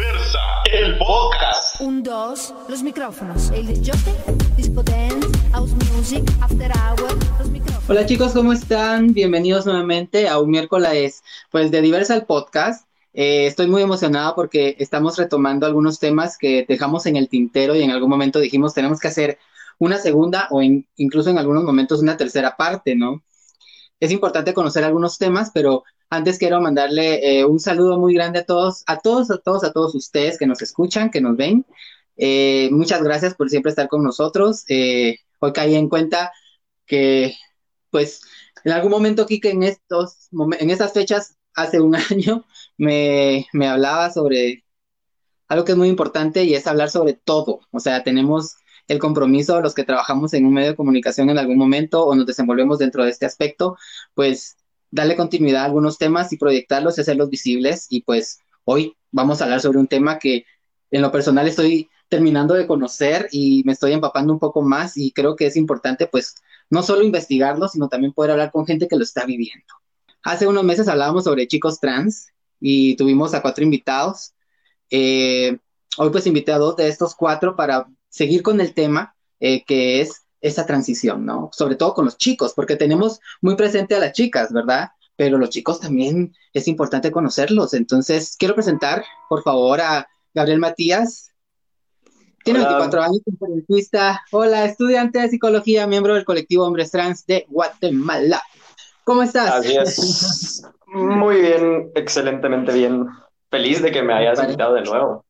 Diversa, el podcast. Un, dos, los micrófonos. El disjockey, disco dance, house music, after hour, los micrófonos. Hola chicos, ¿cómo están? Bienvenidos nuevamente a un miércoles pues de Diversa el podcast. Eh, estoy muy emocionada porque estamos retomando algunos temas que dejamos en el tintero y en algún momento dijimos tenemos que hacer una segunda o in- incluso en algunos momentos una tercera parte, ¿no? Es importante conocer algunos temas, pero antes quiero mandarle eh, un saludo muy grande a todos, a todos, a todos, a todos ustedes que nos escuchan, que nos ven. Eh, muchas gracias por siempre estar con nosotros. Eh, hoy caí en cuenta que, pues, en algún momento, Kike, en estos, en estas fechas, hace un año, me, me hablaba sobre algo que es muy importante y es hablar sobre todo. O sea, tenemos el compromiso, los que trabajamos en un medio de comunicación en algún momento o nos desenvolvemos dentro de este aspecto, pues darle continuidad a algunos temas y proyectarlos y hacerlos visibles. Y pues hoy vamos a hablar sobre un tema que en lo personal estoy terminando de conocer y me estoy empapando un poco más y creo que es importante pues no solo investigarlo, sino también poder hablar con gente que lo está viviendo. Hace unos meses hablábamos sobre chicos trans y tuvimos a cuatro invitados. Eh, hoy pues invité a dos de estos cuatro para seguir con el tema eh, que es esa transición, ¿no? Sobre todo con los chicos, porque tenemos muy presente a las chicas, ¿verdad? Pero los chicos también es importante conocerlos. Entonces, quiero presentar, por favor, a Gabriel Matías. Tiene Hola. 24 años, conferencista. Hola, estudiante de psicología, miembro del colectivo Hombres Trans de Guatemala. ¿Cómo estás? Así es. Muy bien, excelentemente bien. Feliz de que me hayas invitado de nuevo.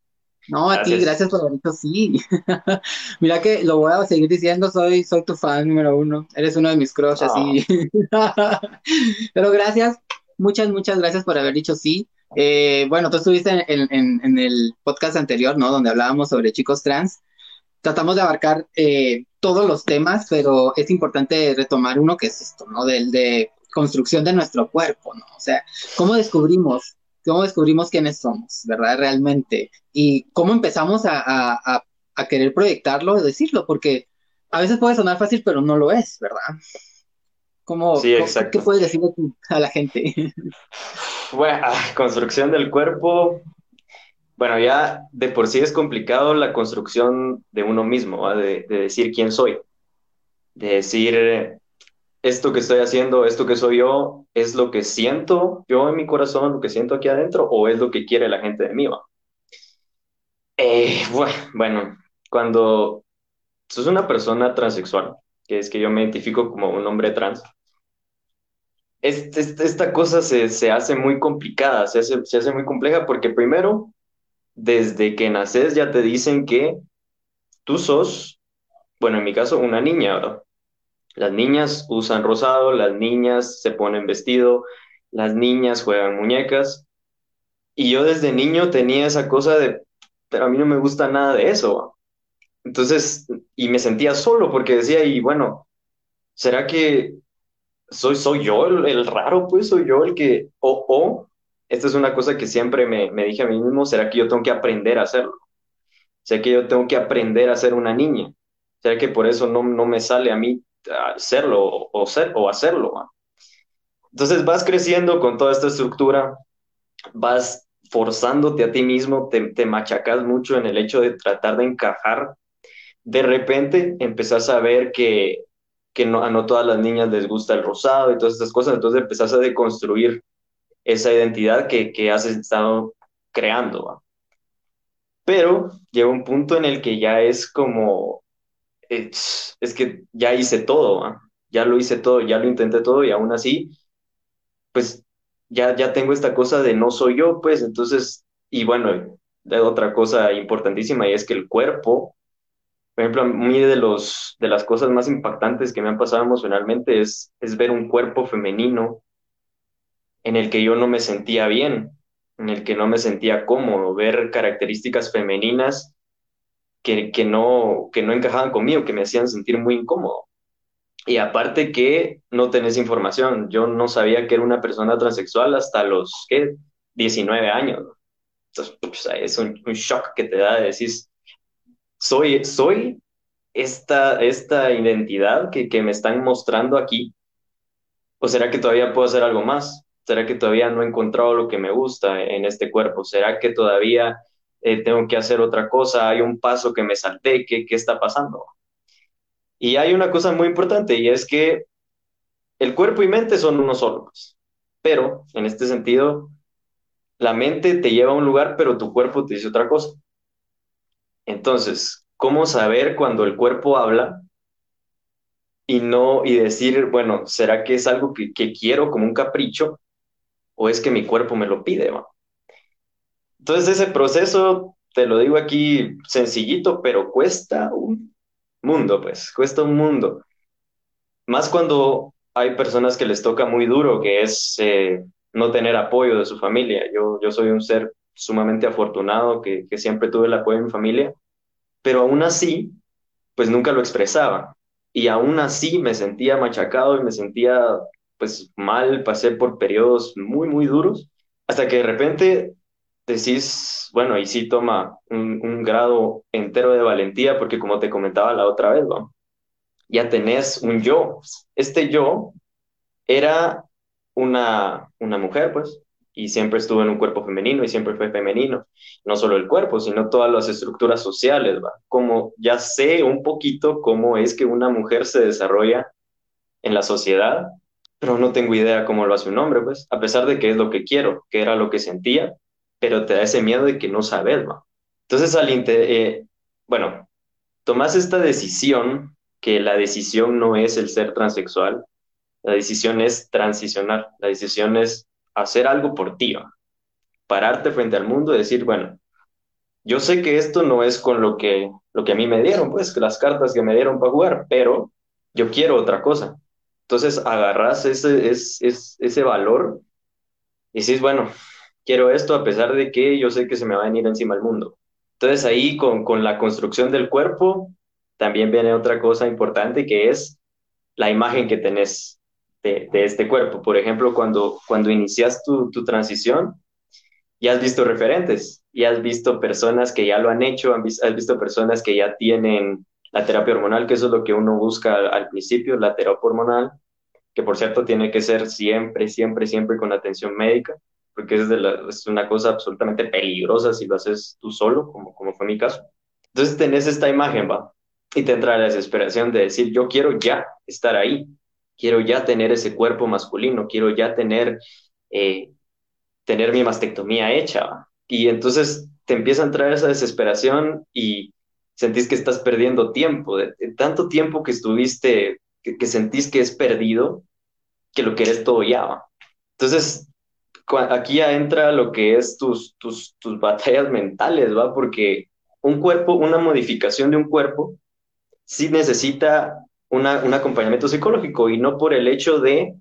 No, a ti, Gracias. por haber dicho sí. Mira que lo voy a seguir diciendo, soy, soy tu fan número uno. Eres uno de mis crush, así. Pero gracias, muchas, muchas gracias por haber dicho sí. Eh, bueno, tú estuviste en, en- en el podcast anterior, ¿no? Donde hablábamos sobre chicos trans. Tratamos de abarcar eh, todos los temas, pero es importante retomar uno que es esto, ¿no? Del de construcción de nuestro cuerpo, ¿no? O sea, ¿cómo descubrimos, cómo descubrimos quiénes somos, ¿verdad? Realmente. Y cómo empezamos a, a- a- a querer proyectarlo, decirlo, porque a veces puede sonar fácil, pero no lo es, ¿verdad? ¿Cómo, Sí, exacto. ¿Qué puedes decirle a la gente? Bueno, construcción del cuerpo. Bueno, ya de por sí es complicado la construcción de uno mismo. De, de decir quién soy. De decir, esto que estoy haciendo, esto que soy yo, es lo que siento yo en mi corazón, lo que siento aquí adentro, o es lo que quiere la gente de mí, ¿va? Eh, bue- bueno, cuando sos una persona transexual, que es que yo me identifico como un hombre trans, es- es- esta cosa se, se hace muy complicada, se hace, se hace muy compleja porque primero, desde que naces ya te dicen que tú sos, bueno, en mi caso, una niña, ¿verdad? Las niñas usan rosado, las niñas se ponen vestido, las niñas juegan muñecas. Y yo desde niño tenía esa cosa de, pero a mí no me gusta nada de eso. Entonces, y me sentía solo porque decía, y bueno, ¿será que soy, soy yo el, el raro? Pues soy yo el que, o, o, esta es una cosa que siempre me, me dije a mí mismo, ¿será que yo tengo que aprender a hacerlo? ¿Será que yo tengo que aprender a ser una niña? ¿Será que por eso no, no me sale a mí serlo o, ser, o hacerlo? Entonces vas creciendo con toda esta estructura, vas forzándote a ti mismo, te, te machacas mucho en el hecho de tratar de encajar. De repente empezás a ver que, que no, a no todas las niñas les gusta el rosado y todas estas cosas, entonces empezás a deconstruir esa identidad que, que has estado creando. ¿va? Pero llega un punto en el que ya es como, es, es que ya hice todo, ya lo hice todo, ya lo intenté todo y aún así, pues ya, ya tengo esta cosa de no soy yo, pues entonces, y bueno, otra cosa importantísima y es que el cuerpo, por ejemplo, a de, los, de las cosas más impactantes que me han pasado emocionalmente es, es ver un cuerpo femenino en el que yo no me sentía bien, en el que no me sentía cómodo, ver características femeninas que, que, no, que no encajaban conmigo, que me hacían sentir muy incómodo. Y aparte que no tenés información, yo no sabía que era una persona transexual hasta los, ¿qué? 19 años. Entonces, pues, es un, un, shock que te da de decir, soy, soy esta, esta identidad que, que me están mostrando aquí, o será que todavía puedo hacer algo más? ¿Será que todavía no he encontrado lo que me gusta en este cuerpo? ¿Será que todavía eh, tengo que hacer otra cosa, hay un paso que me salté, ¿qué, ¿qué está pasando? Y hay una cosa muy importante y es que el cuerpo y mente son uno solo, pues. pero en este sentido, la mente te lleva a un lugar, pero tu cuerpo te dice otra cosa. Entonces, ¿cómo saber cuando el cuerpo habla y no, y decir, bueno, ¿será que es algo que, quiero como un capricho o es que mi cuerpo me lo pide? Entonces, ese proceso, te lo digo aquí sencillito, pero cuesta un mundo, pues, cuesta un mundo. Más cuando hay personas que les toca muy duro, que es eh, no tener apoyo de su familia. Yo, yo soy un ser sumamente afortunado, que, que siempre tuve el apoyo de mi familia, pero aún así, pues nunca lo expresaba. Y aún así me sentía machacado y me sentía pues mal, pasé por periodos muy, muy duros, hasta que de repente decís, bueno, y sí toma un, un grado entero de valentía, porque como te comentaba la otra vez, ¿no? ya tenés un yo. Este yo era una, una mujer, pues, y siempre estuvo en un cuerpo femenino y siempre fue femenino. No solo el cuerpo, sino todas las estructuras sociales, ¿va? Como ya sé un poquito cómo es que una mujer se desarrolla en la sociedad, pero no tengo idea cómo lo hace un hombre, pues, a pesar de que es lo que quiero, que era lo que sentía, pero te da ese miedo de que no sabes, ¿va? Entonces, al eh, bueno, tomas esta decisión, que la decisión no es el ser transexual, la decisión es transicionar, la decisión es hacer algo por ti, pararte frente al mundo y decir, bueno, yo sé que esto no es con lo que, lo que a mí me dieron, pues las cartas que me dieron para jugar, pero yo quiero otra cosa. Entonces agarras ese, ese valor y dices, bueno, quiero esto a pesar de que yo sé que se me va a venir encima el mundo. Entonces ahí con, con la construcción del cuerpo también viene otra cosa importante que es la imagen que tenés de, este cuerpo. Por ejemplo, cuando, cuando inicias tu, tu, transición, ya has visto referentes, ya has visto personas que ya lo han hecho, has visto personas que ya tienen la terapia hormonal, que eso es lo que uno busca al, principio, la terapia hormonal, que por cierto tiene que ser siempre, siempre, siempre con atención médica, porque es, de es una cosa absolutamente peligrosa si lo haces tú solo, como, como fue mi caso. Entonces tenés esta imagen, va, y te entra la desesperación de decir, yo quiero ya estar ahí, quiero ya tener ese cuerpo masculino, quiero ya tener, eh, tener mi mastectomía hecha. Y entonces te empieza a entrar esa desesperación y sentís que estás perdiendo tiempo, de, tanto tiempo que estuviste, que, sentís que es perdido, que lo querés todo ya. Entonces, aquí ya entra lo que es tus, tus, tus batallas mentales, ¿va? Porque un cuerpo, una modificación de un cuerpo, sí necesita un acompañamiento psicológico y no por el hecho de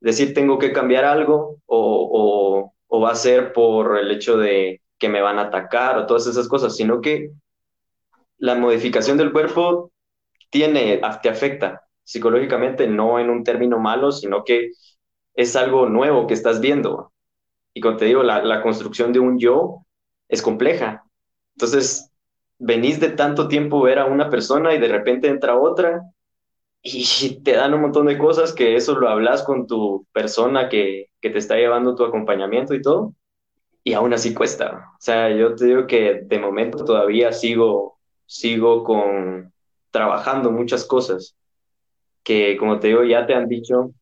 decir tengo que cambiar algo o, va a ser por el hecho de que me van a atacar o todas esas cosas, sino que la modificación del cuerpo tiene, te afecta psicológicamente, no en un término malo, sino que es algo nuevo que estás viendo. Y como te digo, la, la construcción de un yo es compleja. Entonces, venís de tanto tiempo ver a una persona y de repente entra otra y te dan un montón de cosas que eso lo hablas con tu persona que, que, te está llevando tu acompañamiento y todo, y aún así cuesta. O sea, yo te digo que de momento todavía sigo, sigo con, trabajando muchas cosas que, como te digo, ya te han dicho.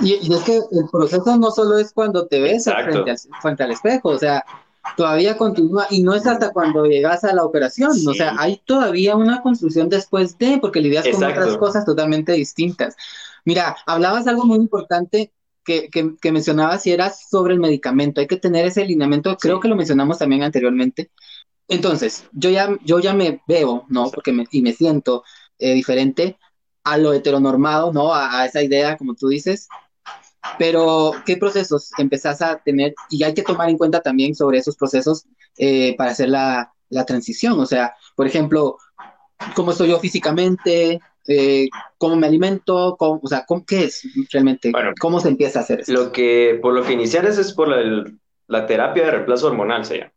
Y, y es que el proceso no solo es cuando te ves frente, frente al espejo, o sea, todavía continúa y no es hasta cuando llegas a la operación, o sea, hay todavía una construcción después de, porque lidias con otras cosas totalmente distintas. Mira, hablabas algo muy importante que, que, mencionabas y era sobre el medicamento, hay que tener ese alineamiento, creo que lo mencionamos también anteriormente. Entonces, yo ya, yo ya me veo, ¿no? Porque me, y me siento eh, diferente a lo heteronormado, ¿no? a esa idea, como tú dices, pero, ¿qué procesos empezás a tener? Y hay que tomar en cuenta también sobre esos procesos eh, para hacer la, la, transición. O sea, por ejemplo, ¿cómo estoy yo físicamente? Eh, ¿Cómo me alimento? Cómo, o sea, ¿qué es realmente? ¿Cómo se empieza a hacer eso? Lo que, por lo que iniciar es, por la, la terapia de reemplazo hormonal, se llama.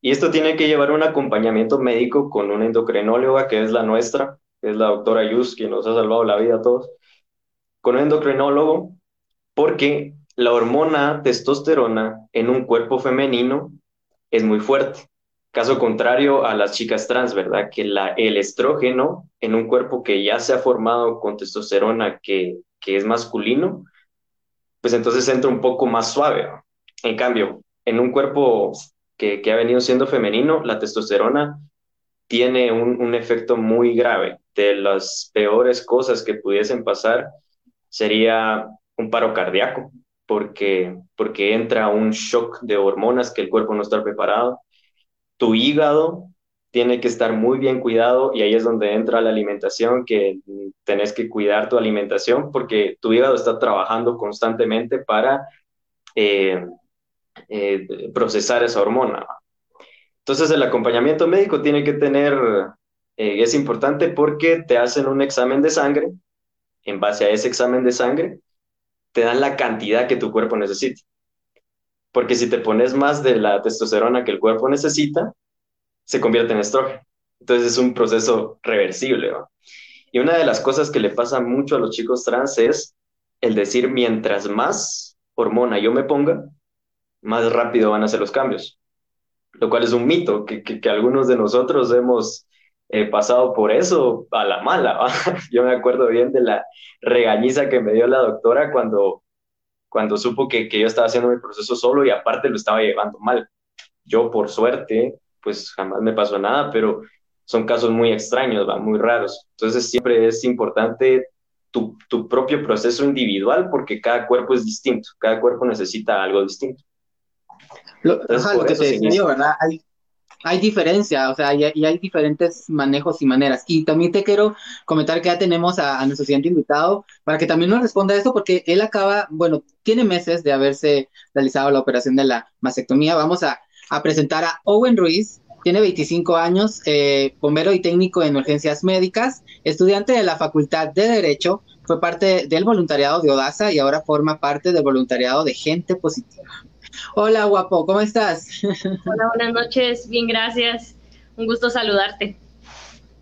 Y esto tiene que llevar un acompañamiento médico con una endocrinóloga, que es la nuestra, que es la doctora Yus, quien nos ha salvado la vida a todos. Con un endocrinólogo porque la hormona testosterona en un cuerpo femenino es muy fuerte. Caso contrario a las chicas trans, ¿verdad? Que la, el estrógeno en un cuerpo que ya se ha formado con testosterona que, es masculino, pues entonces entra un poco más suave. En cambio, en un cuerpo que, ha venido siendo femenino, la testosterona tiene un, efecto muy grave. De las peores cosas que pudiesen pasar sería un paro cardíaco, porque, porque entra un shock de hormonas que el cuerpo no está preparado. Tu hígado tiene que estar muy bien cuidado y ahí es donde entra la alimentación, que tenés que cuidar tu alimentación porque tu hígado está trabajando constantemente para eh, eh, procesar esa hormona. Entonces el acompañamiento médico tiene que tener, eh, es importante porque te hacen un examen de sangre, en base a ese examen de sangre, te dan la cantidad que tu cuerpo necesita. Porque si te pones más de la testosterona que el cuerpo necesita, se convierte en estrógeno. Entonces es un proceso reversible. Y una de las cosas que le pasa mucho a los chicos trans es el decir, mientras más hormona yo me ponga, más rápido van a ser los cambios lo cual es un mito, que, que, algunos de nosotros hemos eh, pasado por eso a la mala. Yo me acuerdo bien de la regañiza que me dio la doctora cuando, cuando supo que, que yo estaba haciendo mi proceso solo y aparte lo estaba llevando mal. Yo, por suerte, pues jamás me pasó nada, pero son casos muy extraños, ¿va? muy raros. Entonces siempre es importante tu, tu propio proceso individual porque cada cuerpo es distinto, cada cuerpo necesita algo distinto. Lo, que te decía ¿verdad? Hay, hay diferencia, o sea, y, hay diferentes manejos y maneras. Y también te quiero comentar que ya tenemos a, nuestro siguiente invitado para que también nos responda esto, porque él acaba, bueno, tiene meses de haberse realizado la operación de la mastectomía. Vamos a, presentar a Owen Ruiz. Tiene 25 años, eh, bombero y técnico en urgencias médicas, estudiante de la Facultad de Derecho, fue parte del voluntariado de ODASA y ahora forma parte del voluntariado de Gente Positiva. Hola, guapo, ¿cómo estás? Hola, buenas noches, bien, gracias. Un gusto saludarte.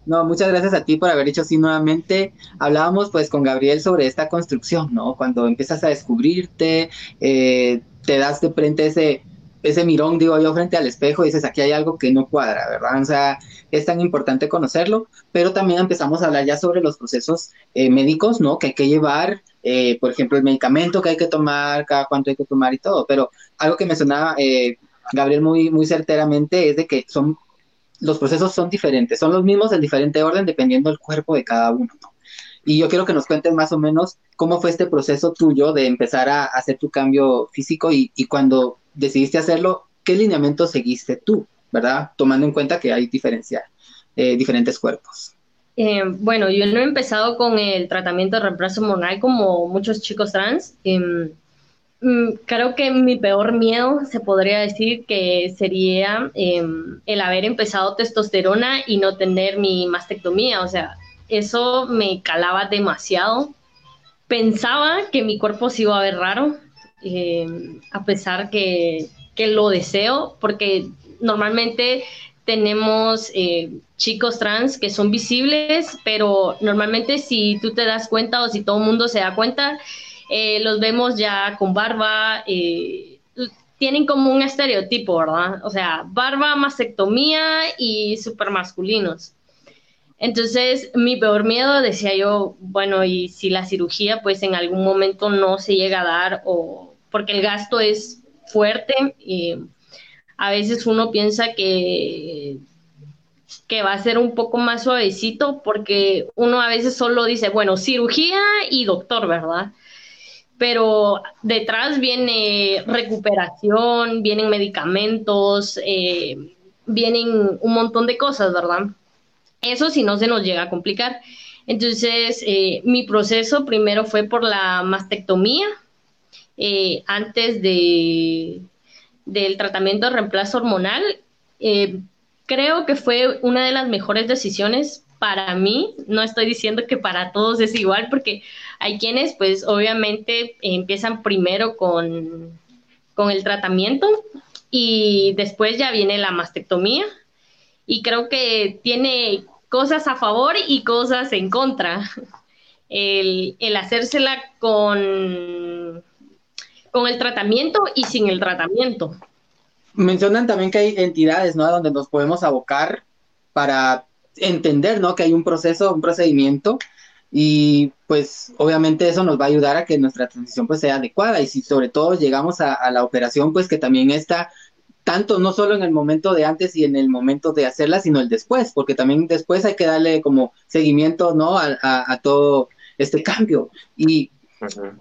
No, muchas gracias a ti por haber hecho así nuevamente. Hablábamos pues con Gabriel sobre esta construcción, ¿no? Cuando empiezas a descubrirte, eh, te das de frente ese, ese mirón, digo yo, frente al espejo y dices, aquí hay algo que no cuadra, ¿verdad? O sea, es tan importante conocerlo, pero también empezamos a hablar ya sobre los procesos eh, médicos, ¿no? Que hay que llevar, eh, por ejemplo, el medicamento que hay que tomar, cada cuánto hay que tomar y todo, pero algo que mencionaba eh, Gabriel muy, muy certeramente es de que son, los procesos son diferentes, son los mismos en diferente orden dependiendo del cuerpo de cada uno, ¿no? Y yo quiero que nos cuentes más o menos cómo fue este proceso tuyo de empezar a hacer tu cambio físico y, y cuando decidiste hacerlo, ¿qué lineamiento seguiste tú, verdad? Tomando en cuenta que hay diferencia, eh, diferentes cuerpos. Eh, bueno, yo no he empezado con el tratamiento de reemplazo hormonal como muchos chicos trans. Mm, creo que mi peor miedo se podría decir que sería em, el haber empezado testosterona y no tener mi mastectomía. O sea, eso me calaba demasiado. Pensaba que mi cuerpo se iba a ver raro, eh, a pesar que, que, lo deseo, porque normalmente tenemos eh, chicos trans que son visibles, pero normalmente si tú te das cuenta o si todo el mundo se da cuenta, eh, los vemos ya con barba, tienen como un estereotipo, ¿verdad? O sea, barba, mastectomía y super masculinos. Entonces, mi peor miedo, decía yo, bueno, y si la cirugía pues en algún momento no se llega a dar o porque el gasto es fuerte y a veces uno piensa que que va a ser un poco más suavecito porque uno a veces solo dice, bueno, cirugía y doctor, ¿verdad? Pero detrás viene recuperación, vienen medicamentos, eh, vienen un montón de cosas, ¿verdad? Eso si no se nos llega a complicar. Entonces, eh, mi proceso primero fue por la mastectomía, eh, antes de, del tratamiento de reemplazo hormonal. Creo que fue una de las mejores decisiones para mí. No estoy diciendo que para todos es igual, porque hay quienes, pues, obviamente empiezan primero con, con el tratamiento y después ya viene la mastectomía. Y creo que tiene cosas a favor y cosas en contra. El, el hacérsela con, con el tratamiento y sin el tratamiento. mencionan también que hay entidades, ¿no? Donde nos podemos abocar para entender, ¿no? Que hay un proceso, un procedimiento y pues obviamente eso nos va a ayudar a que nuestra transición pues sea adecuada y si sobre todo llegamos a, a la operación pues que también está tanto no solo en el momento de antes y en el momento de hacerla, sino el después, porque también después hay que darle como seguimiento, ¿no? A, a, todo este cambio. Y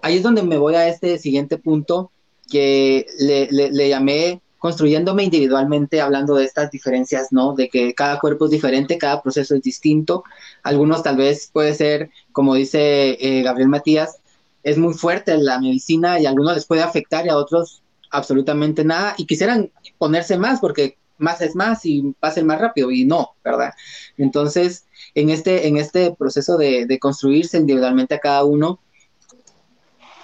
ahí es donde me voy a este siguiente punto que le, le, le, llamé construyéndome individualmente, hablando de estas diferencias, ¿no? De que cada cuerpo es diferente, cada proceso es distinto. Algunos tal vez puede ser, como dice eh, Gabriel Matías, es muy fuerte la medicina y a algunos les puede afectar y a otros absolutamente nada y quisieran ponerse más porque más es más y pasen más rápido y no, ¿verdad? Entonces, en este, en este proceso de, de construirse individualmente a cada uno,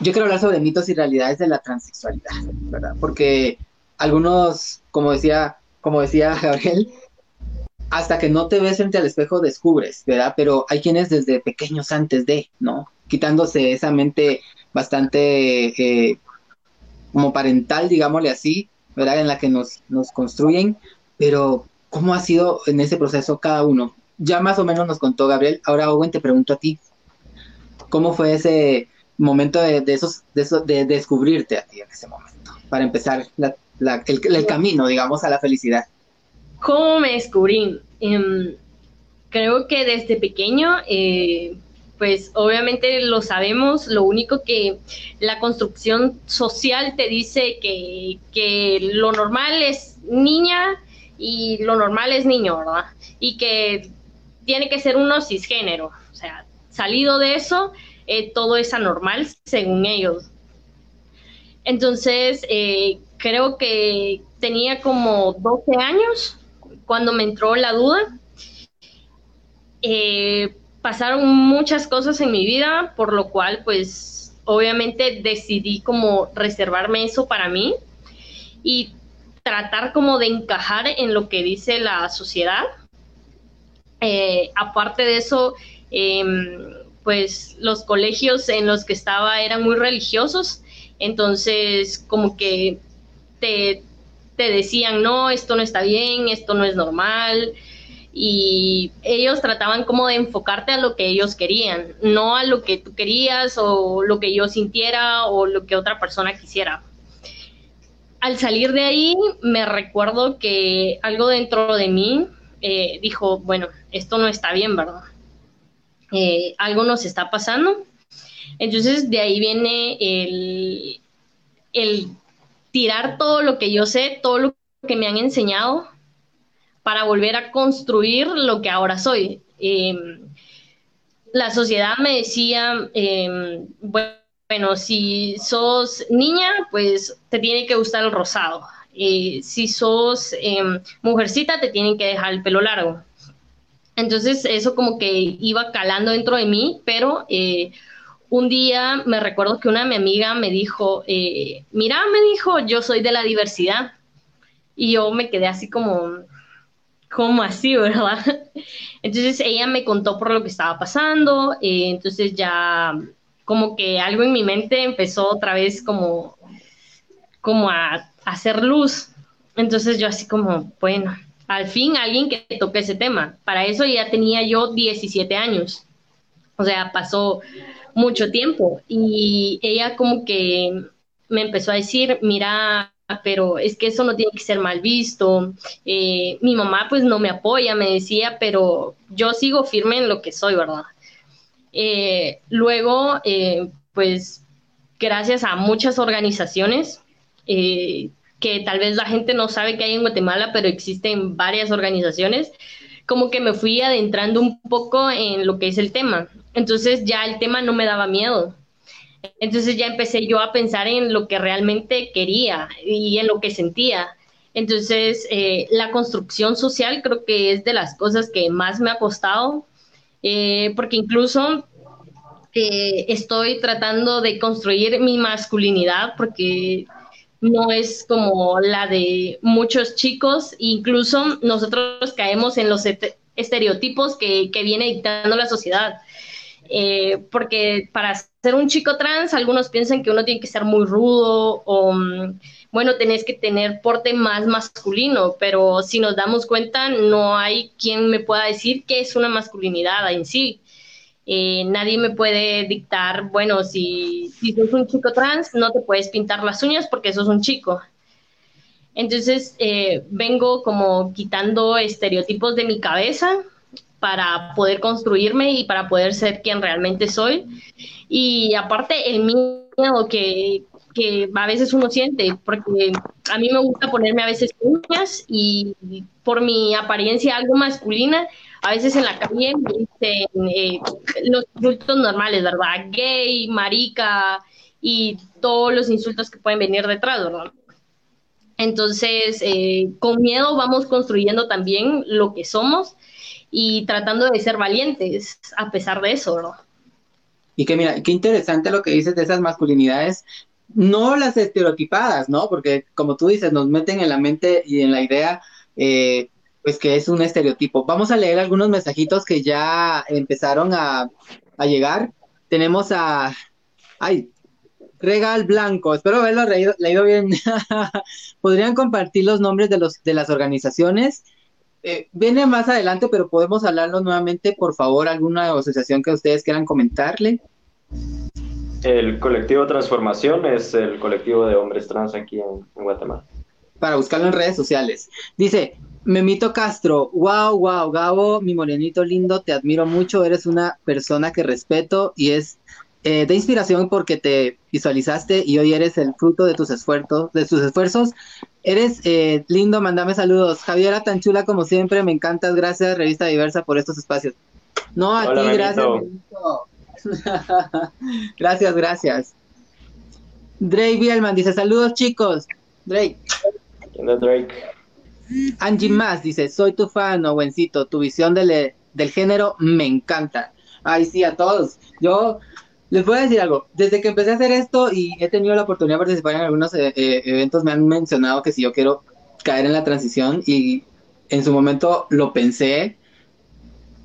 yo quiero hablar sobre mitos y realidades de la transexualidad, ¿verdad? Porque algunos, como decía, como decía Gabriel, hasta que no te ves frente al espejo descubres, ¿verdad? Pero hay quienes desde pequeños antes de, ¿no? Quitándose esa mente bastante eh, como parental, digámosle así, ¿verdad? En la que nos, construyen, pero ¿cómo ha sido en ese proceso cada uno? Ya más o menos nos contó Gabriel, ahora Owen te pregunto a ti, ¿cómo fue ese momento de, de esos, de, eso, de descubrirte a ti en ese momento, para empezar la, la, el, el, camino, digamos, a la felicidad? ¿Cómo me descubrí? Eh, creo que desde pequeño eh, pues obviamente lo sabemos, lo único que la construcción social te dice que, que lo normal es niña y lo normal es niño, ¿verdad? Y que tiene que ser uno cisgénero, o sea, salido de eso, eh, todo es anormal según ellos. Entonces, eh, creo que tenía como 12 años cuando me entró la duda. Eh, pasaron muchas cosas en mi vida, por lo cual pues obviamente decidí como reservarme eso para mí y tratar como de encajar en lo que dice la sociedad. Eh, aparte de eso, eh, pues los colegios en los que estaba eran muy religiosos, entonces como que te, te decían, no, esto no está bien, esto no es normal, y ellos trataban como de enfocarte a lo que ellos querían, no a lo que tú querías o lo que yo sintiera o lo que otra persona quisiera. Al salir de ahí me recuerdo que algo dentro de mí eh, dijo, bueno, esto no está bien, ¿verdad? Eh, algo nos está pasando. Entonces de ahí viene el, el tirar todo lo que yo sé, todo lo que me han enseñado para volver a construir lo que ahora soy. Eh, la sociedad me decía, eh, bueno, si sos niña, pues te tiene que gustar el rosado. Eh, si sos em, mujercita, te tienen que dejar el pelo largo. Entonces eso como que iba calando dentro de mí, pero eh, un día me recuerdo que una de mi amiga me dijo, mira, me dijo, yo soy de la diversidad. Y yo me quedé así como, ¿cómo así, verdad? Entonces ella me contó por lo que estaba pasando, eh, entonces ya como que algo en mi mente empezó otra vez como, como a hacer luz. Entonces yo así como, bueno, al fin alguien que toque ese tema. Para eso ya tenía yo 17 años. O sea, pasó mucho tiempo y ella como que me empezó a decir, mira, pero es que eso no tiene que ser mal visto. Eh, mi mamá pues no me apoya, me decía, pero yo sigo firme en lo que soy, ¿verdad? Eh, luego, eh, pues gracias a muchas organizaciones, que tal vez la gente no sabe que hay en Guatemala, pero existen varias organizaciones, como que me fui adentrando un poco en lo que es el tema. Entonces ya el tema no me daba miedo entonces ya empecé yo a pensar en lo que realmente quería y en lo que sentía. Entonces, eh, la construcción social creo que es de las cosas que más me ha costado, eh, porque incluso eh, estoy tratando de construir mi masculinidad, porque no es como la de muchos chicos, incluso nosotros caemos en los estereotipos que, viene dictando la sociedad. Eh, porque para ser un chico trans, algunos piensan que uno tiene que ser muy rudo o mm, bueno, tenés que tener porte más masculino, pero si nos damos cuenta, no hay quien me pueda decir que es una masculinidad en sí. Eh, nadie me puede dictar, bueno, si, si sos un chico trans, no te puedes pintar las uñas porque sos un chico. Entonces, eh, vengo como quitando estereotipos de mi cabeza para poder construirme y para poder ser quien realmente soy. Y aparte, el miedo que, que a veces uno siente, porque a mí me gusta ponerme a veces uñas y por mi apariencia algo masculina, a veces en la calle dicen eh, los insultos normales, ¿verdad? Gay, marica y todos los insultos que pueden venir detrás, ¿verdad? Entonces, eh, con miedo vamos construyendo también lo que somos y tratando de ser valientes a pesar de eso, ¿no? Y que mira, qué interesante lo que dices de esas masculinidades, no las estereotipadas, ¿no? Porque como tú dices, nos meten en la mente y en la idea, eh, pues que es un estereotipo. Vamos a leer algunos mensajitos que ya empezaron a, a llegar. Tenemos a, ay, Regal Blanco, espero haberlo leído, bien. ¿Podrían compartir los nombres de, los, de las organizaciones? Eh, viene más adelante, pero podemos hablarlo nuevamente, por favor, alguna asociación que ustedes quieran comentarle. El colectivo Transformación es el colectivo de hombres trans aquí en, en Guatemala. Para buscarlo en redes sociales. Dice, Memito Castro, wow, wow, Gabo, mi morenito lindo, te admiro mucho, eres una persona que respeto y es eh, de inspiración porque te visualizaste y hoy eres el fruto de tus esfuerzos, de tus esfuerzos. Eres eh, lindo, mandame saludos. Javiera, tan chula como siempre, me encantas. Gracias, Revista Diversa, por estos espacios. No, a ti, gracias. gracias, gracias. Drake Bielman dice, saludos chicos. Drake. Drake? Angie Más dice, soy tu fan, o buencito, tu visión del, del género me encanta. Ay, sí, a todos. Yo les voy a decir algo. Desde que empecé a hacer esto y he tenido la oportunidad de participar en algunos eh, eh, eventos, me han mencionado que si yo quiero caer en la transición y en su momento lo pensé.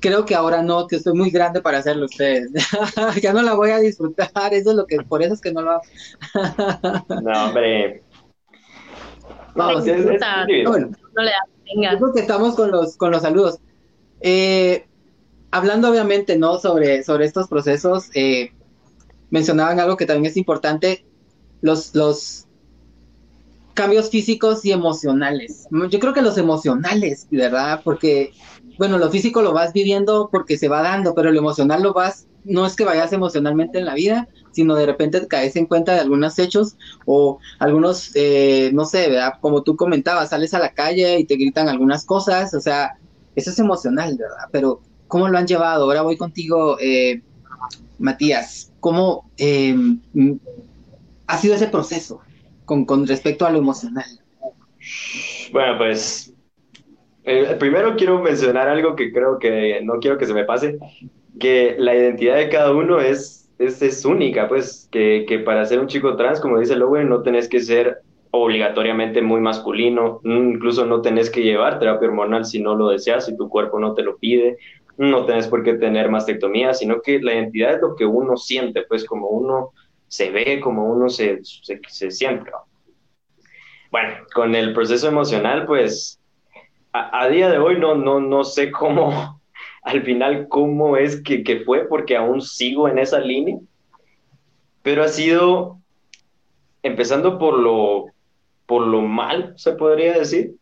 Creo que ahora no, que estoy muy grande para hacerlo ustedes. ya no la voy a disfrutar, eso es lo que, por eso es que no lo hago. no, hombre. Vamos, es, bueno, no le da, que estamos con los, con los saludos. Eh, hablando obviamente, ¿no? Sobre, sobre estos procesos, eh, mencionaban algo que también es importante, los, los cambios físicos y emocionales. Yo creo que los emocionales, ¿verdad? Porque, bueno, lo físico lo vas viviendo porque se va dando, pero lo emocional lo vas, no es que vayas emocionalmente en la vida, sino de repente te caes en cuenta de algunos hechos o algunos, eh, no sé, ¿verdad? Como tú comentabas, sales a la calle y te gritan algunas cosas, o sea, eso es emocional, ¿verdad? Pero, ¿cómo lo han llevado? Ahora voy contigo, eh, Matías, ¿cómo eh, ha sido ese proceso con, respecto a lo emocional? Bueno, pues eh, primero quiero mencionar algo que creo que no quiero que se me pase, que la identidad de cada uno es, es, única, pues que, que, para ser un chico trans, como dice Lowen, no tenés que ser obligatoriamente muy masculino, incluso no tenés que llevar terapia hormonal si no lo deseas, si tu cuerpo no te lo pide, no tenés por qué tener mastectomía, sino que la identidad es lo que uno siente, pues como uno se ve, como uno se, se, siente. Bueno, con el proceso emocional, pues a, día de hoy no, no, no sé cómo, al final, cómo es que, que fue, porque aún sigo en esa línea, pero ha sido empezando por lo, por lo mal, se podría decir,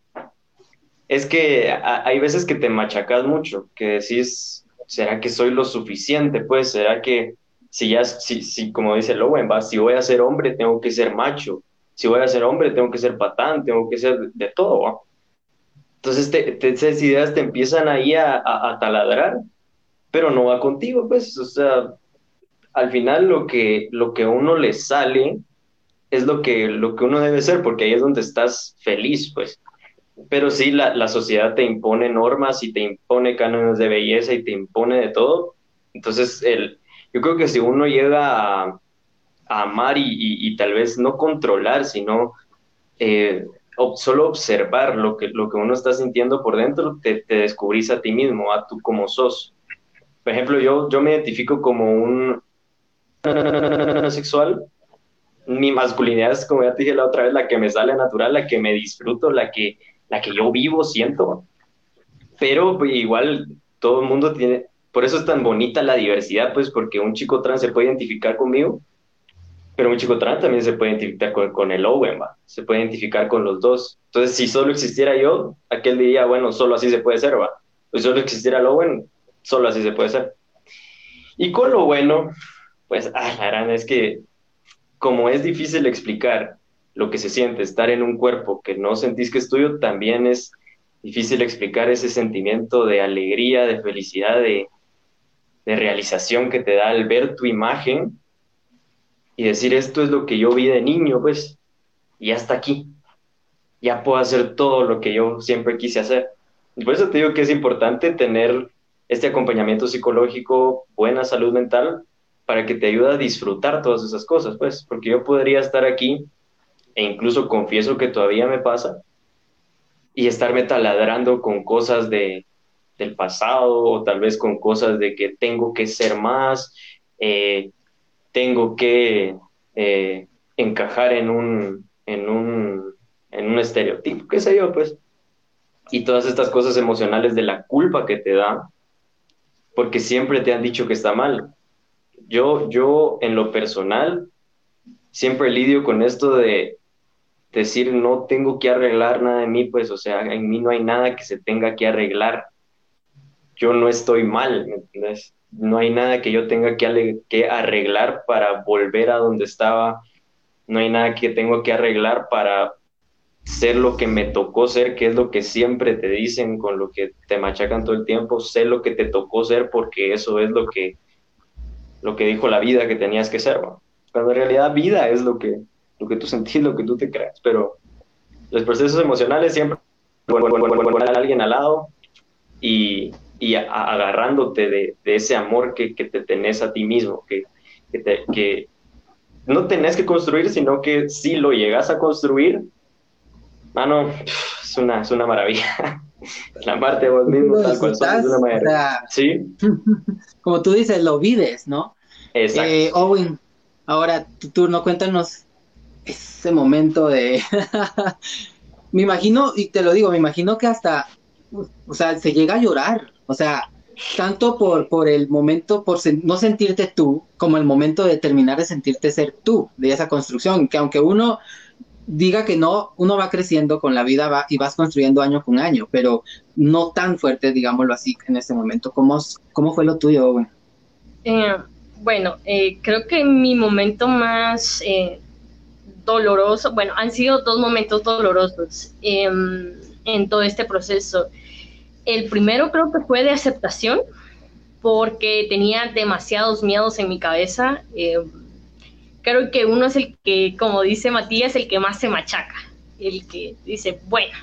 es que hay veces que te machacas mucho, que decís, ¿será que soy lo suficiente? Pues, ¿será que si ya, si, si como dice Lowen, va, si voy a ser hombre, tengo que ser macho, si voy a ser hombre, tengo que ser patán, tengo que ser de, todo, Entonces te, esas ideas te empiezan ahí a, a, taladrar, pero no va contigo, pues, o sea, al final lo que, lo que uno le sale es lo que, lo que uno debe ser, porque ahí es donde estás feliz, pues. Pero sí, la, la, sociedad te impone normas y te impone cánones de belleza y te impone de todo. Entonces, el, yo creo que si uno llega a, amar y, y, tal vez no controlar, sino eh, solo observar lo que, lo que uno está sintiendo por dentro, te, te, descubrís a ti mismo, a tú como sos. Por ejemplo, yo, yo me identifico como un sexual mi masculinidad es, como ya te dije la otra vez, la que me sale natural, la que me disfruto, la que, la que yo vivo, siento. Pero pues, igual todo el mundo tiene, por eso es tan bonita la diversidad, pues porque un chico trans se puede identificar conmigo, pero un chico trans también se puede identificar con, el Owen, ¿va? se puede identificar con los dos. Entonces, si solo existiera yo, aquel diría, bueno, solo así se puede ser, ¿va? Pues solo existiera el Owen, solo así se puede ser. Y con lo bueno, pues, ah, la verdad es que como es difícil explicar lo que se siente estar en un cuerpo que no sentís que es tuyo, también es difícil explicar ese sentimiento de alegría, de felicidad, de, realización que te da al ver tu imagen y decir esto es lo que yo vi de niño, pues, y hasta aquí. Ya puedo hacer todo lo que yo siempre quise hacer. Por eso te digo que es importante tener este acompañamiento psicológico, buena salud mental, para que te ayude a disfrutar todas esas cosas, pues, porque yo podría estar aquí, e incluso confieso que todavía me pasa, y estarme taladrando con cosas de, del pasado, o tal vez con cosas de que tengo que ser más, eh, tengo que eh, encajar en un, en, un, en un estereotipo, qué sé yo, pues. Y todas estas cosas emocionales de la culpa que te da, porque siempre te han dicho que está mal yo, yo en lo personal siempre lidio con esto de decir no tengo que arreglar nada de mí, pues, o sea, en mí no hay nada que se tenga que arreglar. Yo no estoy mal, No hay nada que yo tenga que, que arreglar para volver a donde estaba. No hay nada que tengo que arreglar para ser lo que me tocó ser, que es lo que siempre te dicen con lo que te machacan todo el tiempo, sé lo que te tocó ser porque eso es lo que lo que dijo la vida que tenías que ser, cuando en realidad vida es lo que, lo que tú sentís, lo que tú te crees, pero los procesos emocionales siempre a alguien al lado y, y agarrándote de, de, ese amor que, que, te tenés a ti mismo, que, que, te, que no tenés que construir, sino que si lo llegas a construir, mano, es una, es una maravilla. La parte de vos mismo, tal cual sos, una maravilla. sí. Como tú dices, lo vives, ¿no? Eh, Owen, ahora tu turno, cuéntanos ese momento de... me imagino, y te lo digo, me imagino que hasta, o sea, se llega a llorar, o sea, tanto por, por el momento, por no sentirte tú, como el momento de terminar de sentirte ser tú, de esa construcción, que aunque uno diga que no, uno va creciendo con la vida y vas construyendo año con año, pero no tan fuerte, digámoslo así, en ese momento. ¿Cómo, cómo fue lo tuyo, Owen? Eh, bueno, eh, creo que mi momento más eh, doloroso, bueno, han sido dos momentos dolorosos em, en todo este proceso. El primero creo que fue de aceptación, porque tenía demasiados miedos en mi cabeza. Em, creo que uno es el que, como dice Matías, el que más se machaca, el que dice, bueno,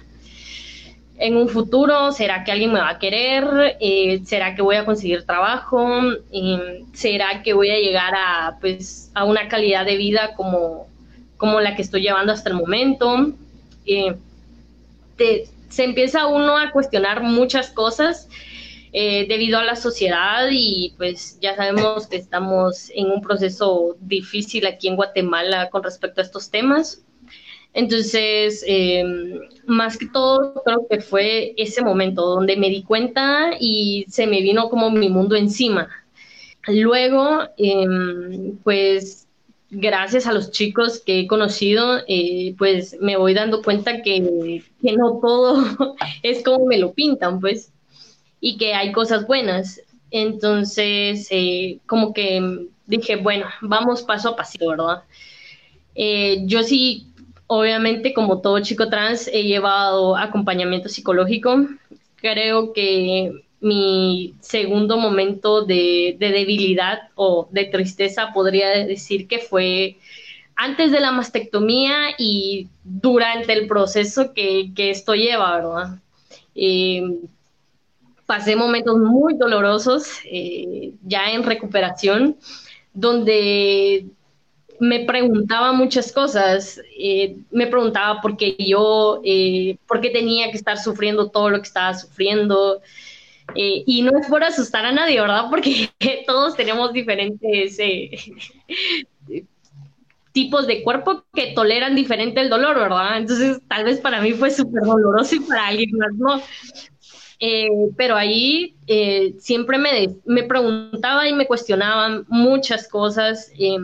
en un futuro, ¿será que alguien me va a querer? Eh, ¿Será que voy a conseguir trabajo? Eh, ¿Será que voy a llegar a, pues, a una calidad de vida como, como la que estoy llevando hasta el momento? Eh, se empieza uno a cuestionar muchas cosas debido a la sociedad y pues ya sabemos que estamos en un proceso difícil aquí en Guatemala con respecto a estos temas. Entonces, em, más que todo, creo que fue ese momento donde me di cuenta y se me vino como mi mundo encima. Luego, em, pues, gracias a los chicos que he conocido, eh, pues me voy dando cuenta que, no todo es como me lo pintan, pues, y que hay cosas buenas. Entonces, eh, como que dije, bueno, vamos paso a pasito, ¿verdad? Eh, yo sí Obviamente, como todo chico trans, he llevado acompañamiento psicológico. Creo que mi segundo momento de, debilidad o de tristeza podría decir que fue antes de la mastectomía y durante el proceso que, esto lleva, ¿verdad? Eh, pasé momentos muy dolorosos eh, ya en recuperación, donde me preguntaba muchas cosas. Eh, me preguntaba por qué yo, eh, por qué tenía que estar sufriendo todo lo que estaba sufriendo. Eh, y no es por asustar a nadie, ¿verdad? Porque todos tenemos diferentes tipos de cuerpo que toleran diferente el dolor, ¿verdad? Entonces, tal vez para mí fue súper doloroso y para alguien más no. Eh, pero ahí eh, siempre me, me, preguntaba y me cuestionaban muchas cosas. Eh,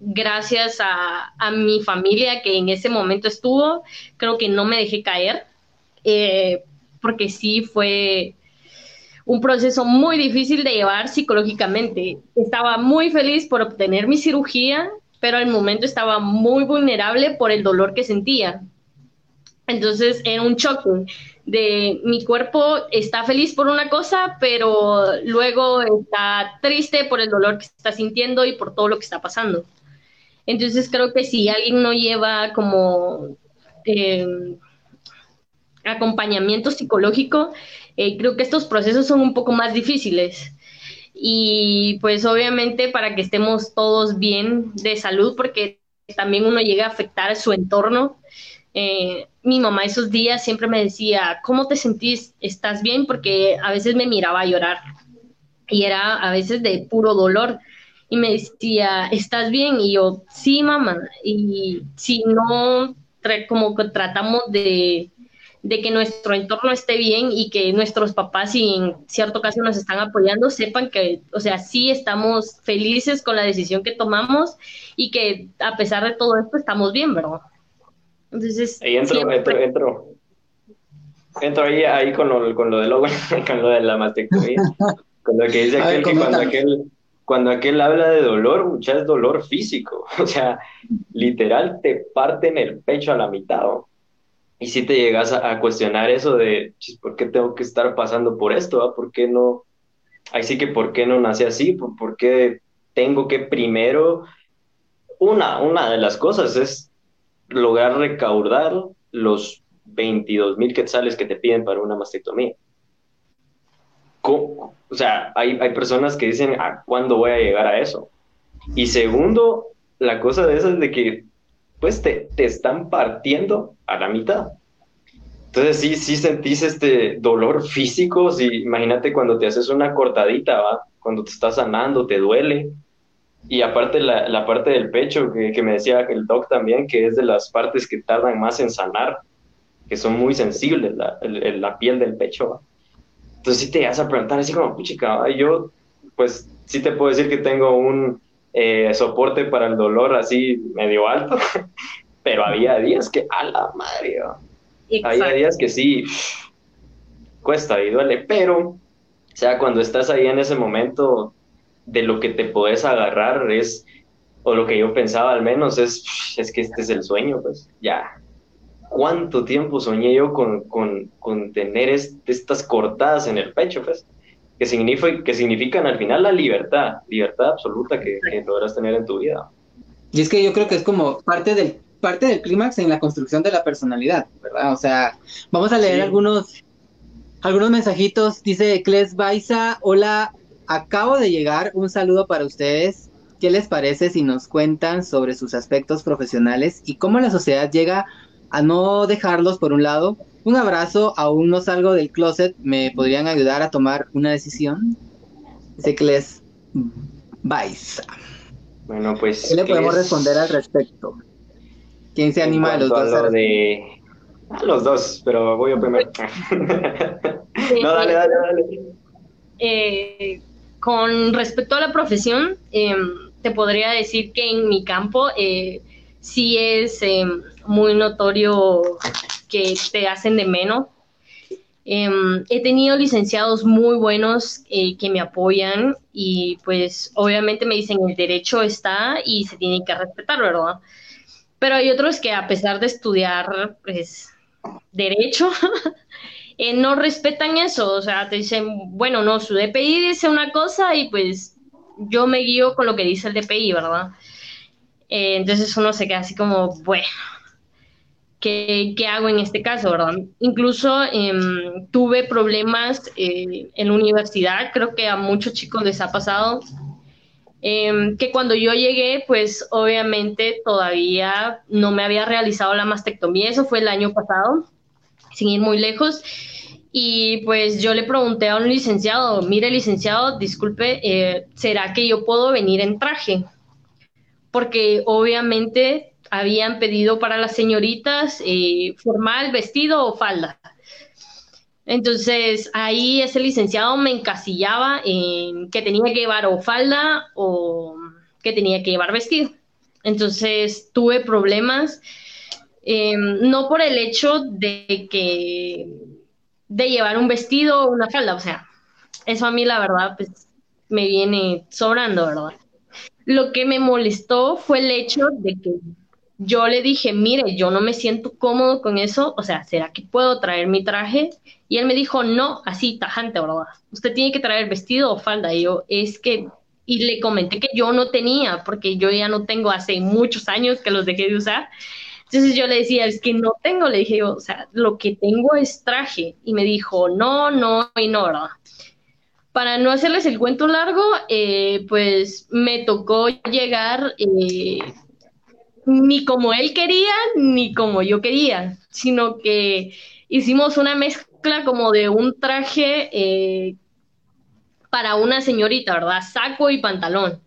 gracias a, a, mi familia que en ese momento estuvo, creo que no me dejé caer, porque sí fue un proceso muy difícil de llevar psicológicamente. Estaba muy feliz por obtener mi cirugía, pero al momento estaba muy vulnerable por el dolor que sentía. Entonces era un choque de mi cuerpo está feliz por una cosa, pero luego está triste por el dolor que está sintiendo y por todo lo que está pasando. Entonces creo que si alguien no lleva como eh, acompañamiento psicológico, eh, creo que estos procesos son un poco más difíciles. Y pues obviamente para que estemos todos bien de salud, porque también uno llega a afectar su entorno. Eh, mi mamá esos días siempre me decía, ¿cómo te sentís? ¿Estás bien? Porque a veces me miraba llorar y era a veces de puro dolor. Y me decía, ¿estás bien? Y yo, sí, mamá. Y si no, como que tratamos de, de que nuestro entorno esté bien y que nuestros papás, si en cierto caso nos están apoyando, sepan que, o sea, sí estamos felices con la decisión que tomamos y que a pesar de todo esto estamos bien, ¿verdad? Entonces, ahí entro, entro, entro, entro, ahí, ahí con, lo, con lo de lo, con lo de la mastectomía, con lo que dice aquel que cuando aquel, cuando aquel habla de dolor, mucha es dolor físico, o sea, literal te parten el pecho a la mitad. Y si te llegas a, cuestionar eso de, ¿por qué tengo que estar pasando por esto? ¿Por qué no? Ahí sí que, ¿por qué no nace así? ¿Por, ¿Por qué tengo que primero? Una, una de las cosas es lograr recaudar los 22 mil quetzales que te piden para una mastectomía. O sea, hay, hay personas que dicen, ¿a cuándo voy a llegar a eso? Y segundo, la cosa de eso es de que, pues, te, te están partiendo a la mitad. Entonces, sí, sí sentís este dolor físico. Si, imagínate cuando te haces una cortadita, ¿va? Cuando te estás sanando, te duele y aparte la, la parte del pecho, que, que, me decía el doc también, que es de las partes que tardan más en sanar, que son muy sensibles, la, la piel del pecho. Entonces sí te vas a preguntar así como, puchica, yo pues sí te puedo decir que tengo un eh, soporte para el dolor así medio alto, pero había días que, a la madre, había días que sí, cuesta y duele, pero, o sea, cuando estás ahí en ese momento, de lo que te puedes agarrar es, o lo que yo pensaba al menos, es, es que este es el sueño, pues ya. ¿Cuánto tiempo soñé yo con, con, con tener estas cortadas en el pecho, pues? Que, significa, que significan al final la libertad, libertad absoluta que, que podrás tener en tu vida. Y es que yo creo que es como parte del, parte del clímax en la construcción de la personalidad, ¿verdad? O sea, vamos a leer algunos, algunos mensajitos. Dice Kles Baiza, hola, acabo de llegar, un saludo para ustedes. ¿Qué les parece si nos cuentan sobre sus aspectos profesionales y cómo la sociedad llega a no dejarlos por un lado? Un abrazo, aún no salgo del closet, ¿me podrían ayudar a tomar una decisión? Dice que les vais. Bueno, pues. ¿Qué le podemos responder al respecto? ¿Quién se anima a los dos? A de... A los dos, pero voy a primero. no, dale, dale, dale. Eh, con respecto a la profesión, em, te podría decir que en mi campo eh, sí es em, muy notorio que te hacen de menos. Em, he tenido licenciados muy buenos eh, que me apoyan y pues obviamente me dicen el derecho está y se tiene que respetar, ¿verdad? Pero hay otros que a pesar de estudiar pues derecho, Eh, no respetan eso, o sea, te dicen, bueno, no, su DPI dice una cosa y pues yo me guío con lo que dice el DPI, ¿verdad? Eh, entonces uno se queda así como, bueno, ¿qué, hago en este caso, verdad? Incluso em, tuve problemas eh, en la universidad, creo que a muchos chicos les ha pasado, em, que cuando yo llegué, pues obviamente todavía no me había realizado la mastectomía, eso fue el año pasado, sin ir muy lejos. Y pues yo le pregunté a un licenciado, mire licenciado, disculpe, eh, ¿será que yo puedo venir en traje? porque obviamente habían pedido para las señoritas eh, formal, vestido o falda. Entonces ahí ese licenciado me encasillaba en que tenía que llevar o falda o que tenía que llevar vestido. Entonces tuve problemas, em, no por el hecho de que de llevar un vestido o una falda, o sea, eso a mí la verdad pues me viene sobrando, ¿verdad? Lo que me molestó fue el hecho de que yo le dije, mire, yo no me siento cómodo con eso, o sea, ¿será que puedo traer mi traje? Y él me dijo, no, así, tajante, ¿verdad? Usted tiene que traer vestido o falda. Y yo, es que, y le comenté que yo no tenía, porque yo ya no tengo hace muchos años que los dejé de usar. Entonces yo le decía, es que no tengo, le dije o sea, lo que tengo es traje. Y me dijo, no, no y no, ¿verdad? Para no hacerles el cuento largo, eh, pues me tocó llegar eh, ni como él quería, ni como yo quería, sino que hicimos una mezcla como de un traje eh, para una señorita, ¿verdad? Saco y pantalón.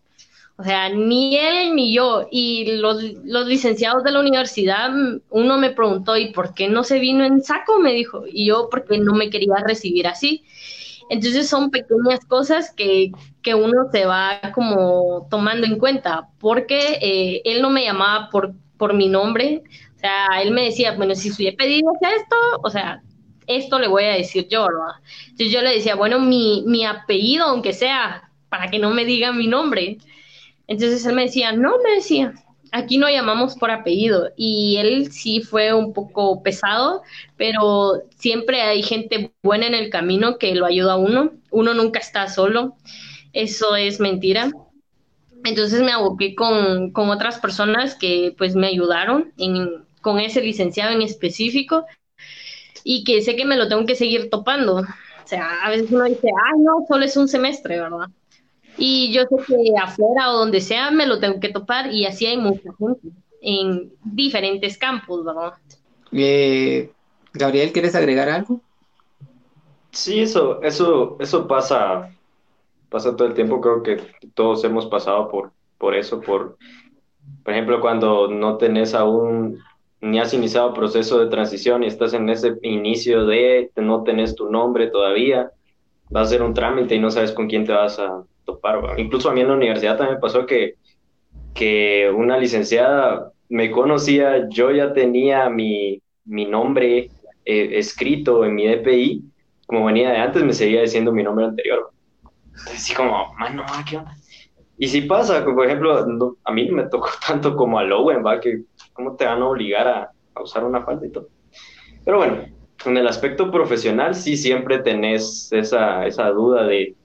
O sea, ni él ni yo. Y los, los, licenciados de la universidad, uno me preguntó, ¿y por qué no se vino en saco? Me dijo. Y yo, porque no me quería recibir así. Entonces son pequeñas cosas que, que uno se va como tomando en cuenta, porque eh, él no me llamaba por, por mi nombre, o sea, él me decía, bueno, si he pedido esto, o sea, esto le voy a decir yo, ¿verdad? Entonces yo le decía, bueno, mi, mi apellido, aunque sea, para que no me diga mi nombre. Entonces él me decía, no, me decía, aquí no llamamos por apellido y él sí fue un poco pesado, pero siempre hay gente buena en el camino que lo ayuda a uno. Uno nunca está solo. Eso es mentira. Entonces me aboqué con, con otras personas que pues me ayudaron con ese licenciado en específico y que sé que me lo tengo que seguir topando. O sea, a veces uno dice, ay, no, solo es un semestre, ¿verdad? Y yo sé que afuera o donde sea me lo tengo que topar y así hay mucha gente en diferentes campos, ¿verdad? Eh, Gabriel, ¿quieres agregar algo? Sí, eso, eso, eso pasa, pasa todo el tiempo. Creo que todos hemos pasado por, por eso, por, por ejemplo, cuando no tenés aún ni has iniciado proceso de transición y estás en ese inicio de no tenés tu nombre todavía, vas a hacer un trámite y no sabes con quién te vas a, topar. Incluso a mí en la universidad también pasó que, que una licenciada me conocía, yo ya tenía mi, mi nombre eh, escrito en mi DPI, como venía de antes, me seguía diciendo mi nombre anterior. Entonces, así como, mano, ¿qué onda? Y si pasa, por ejemplo, a mí no me tocó tanto como a Lowen, ¿va? Que cómo te van a obligar a, a usar una falda y todo. Pero bueno, en el aspecto profesional sí siempre tenés esa, esa duda de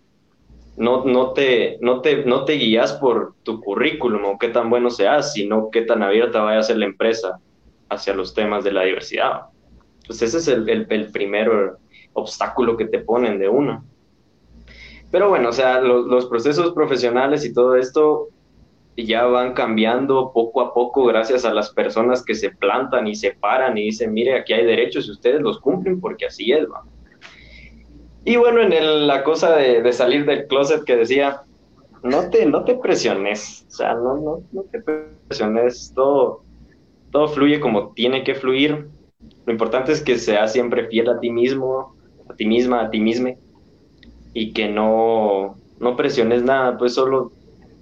no, no, te, no, te, no te guías por tu currículum o qué tan bueno seas, sino qué tan abierta vaya a ser la empresa hacia los temas de la diversidad. Pues ese es el, el, primer obstáculo que te ponen de uno. Pero bueno, o sea, los, los procesos profesionales y todo esto ya van cambiando poco a poco gracias a las personas que se plantan y se paran y dicen, mire, aquí hay derechos y ustedes los cumplen porque así es, ¿va? Y bueno, en la cosa de, salir del closet que decía, no te, no te presiones, o sea, no, no, no te presiones, todo, todo fluye como tiene que fluir. Lo importante es que seas siempre fiel a ti mismo, a ti misma, a ti misma, y que no, no presiones nada, pues solo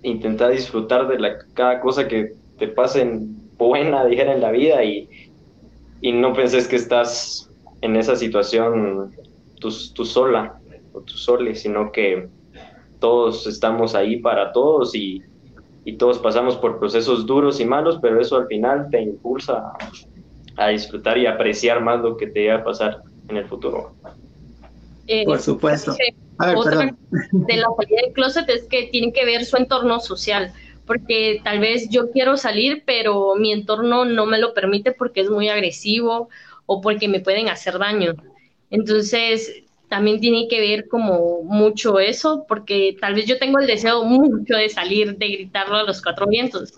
intenta disfrutar de la, cada cosa que te pase buena, dijera, en la vida y, y no penses que estás en esa situación tú, sola o tú sole, sino que todos estamos ahí para todos y, y, todos pasamos por procesos duros y malos, pero eso al final te impulsa a, disfrutar y apreciar más lo que te va a pasar en el futuro. Eh, por supuesto. A ver, de la salida del closet es que tiene que ver su entorno social, porque tal vez yo quiero salir, pero mi entorno no me lo permite porque es muy agresivo o porque me pueden hacer daño. Entonces, también tiene que ver como mucho eso, porque tal vez yo tengo el deseo mucho de salir, de gritarlo a los cuatro vientos,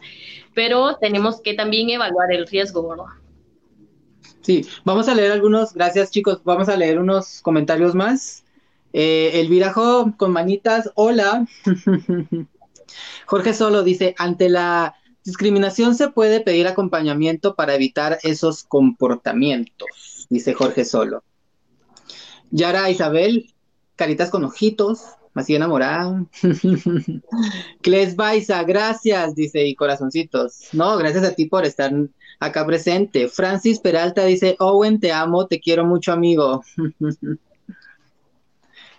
pero tenemos que también evaluar el riesgo, ¿verdad? Sí, vamos a leer algunos, gracias chicos, vamos a leer unos comentarios más. Eh, Elvira Jo, con manitas, hola. Jorge Solo dice, ante la discriminación se puede pedir acompañamiento para evitar esos comportamientos, dice Jorge Solo. Yara Isabel, caritas con ojitos, así enamorada. Cles Baiza, gracias, dice, y corazoncitos. No, gracias a ti por estar acá presente. Francis Peralta dice, Owen, te amo, te quiero mucho, amigo.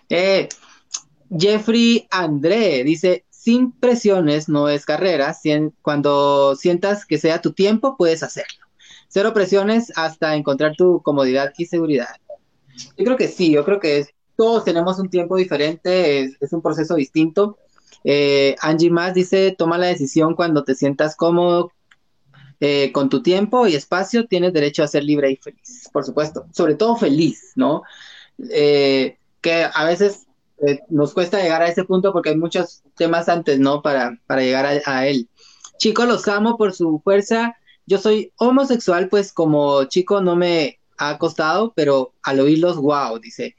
eh, Jeffrey André dice, sin presiones no es carrera, cuando sientas que sea tu tiempo, puedes hacerlo. Cero presiones hasta encontrar tu comodidad y seguridad. Yo creo que sí, yo creo que todos tenemos un tiempo diferente, es, un proceso distinto. Eh, Angie Más dice, toma la decisión cuando te sientas cómodo eh, con tu tiempo y espacio, tienes derecho a ser libre y feliz, por supuesto, sobre todo feliz, ¿no? Eh, que a veces nos cuesta llegar a ese punto porque hay muchos temas antes, ¿no? Para, para llegar a, él. Chicos, los amo por su fuerza. Yo soy homosexual, pues como chico no me ha costado, pero al oírlos, wow, dice,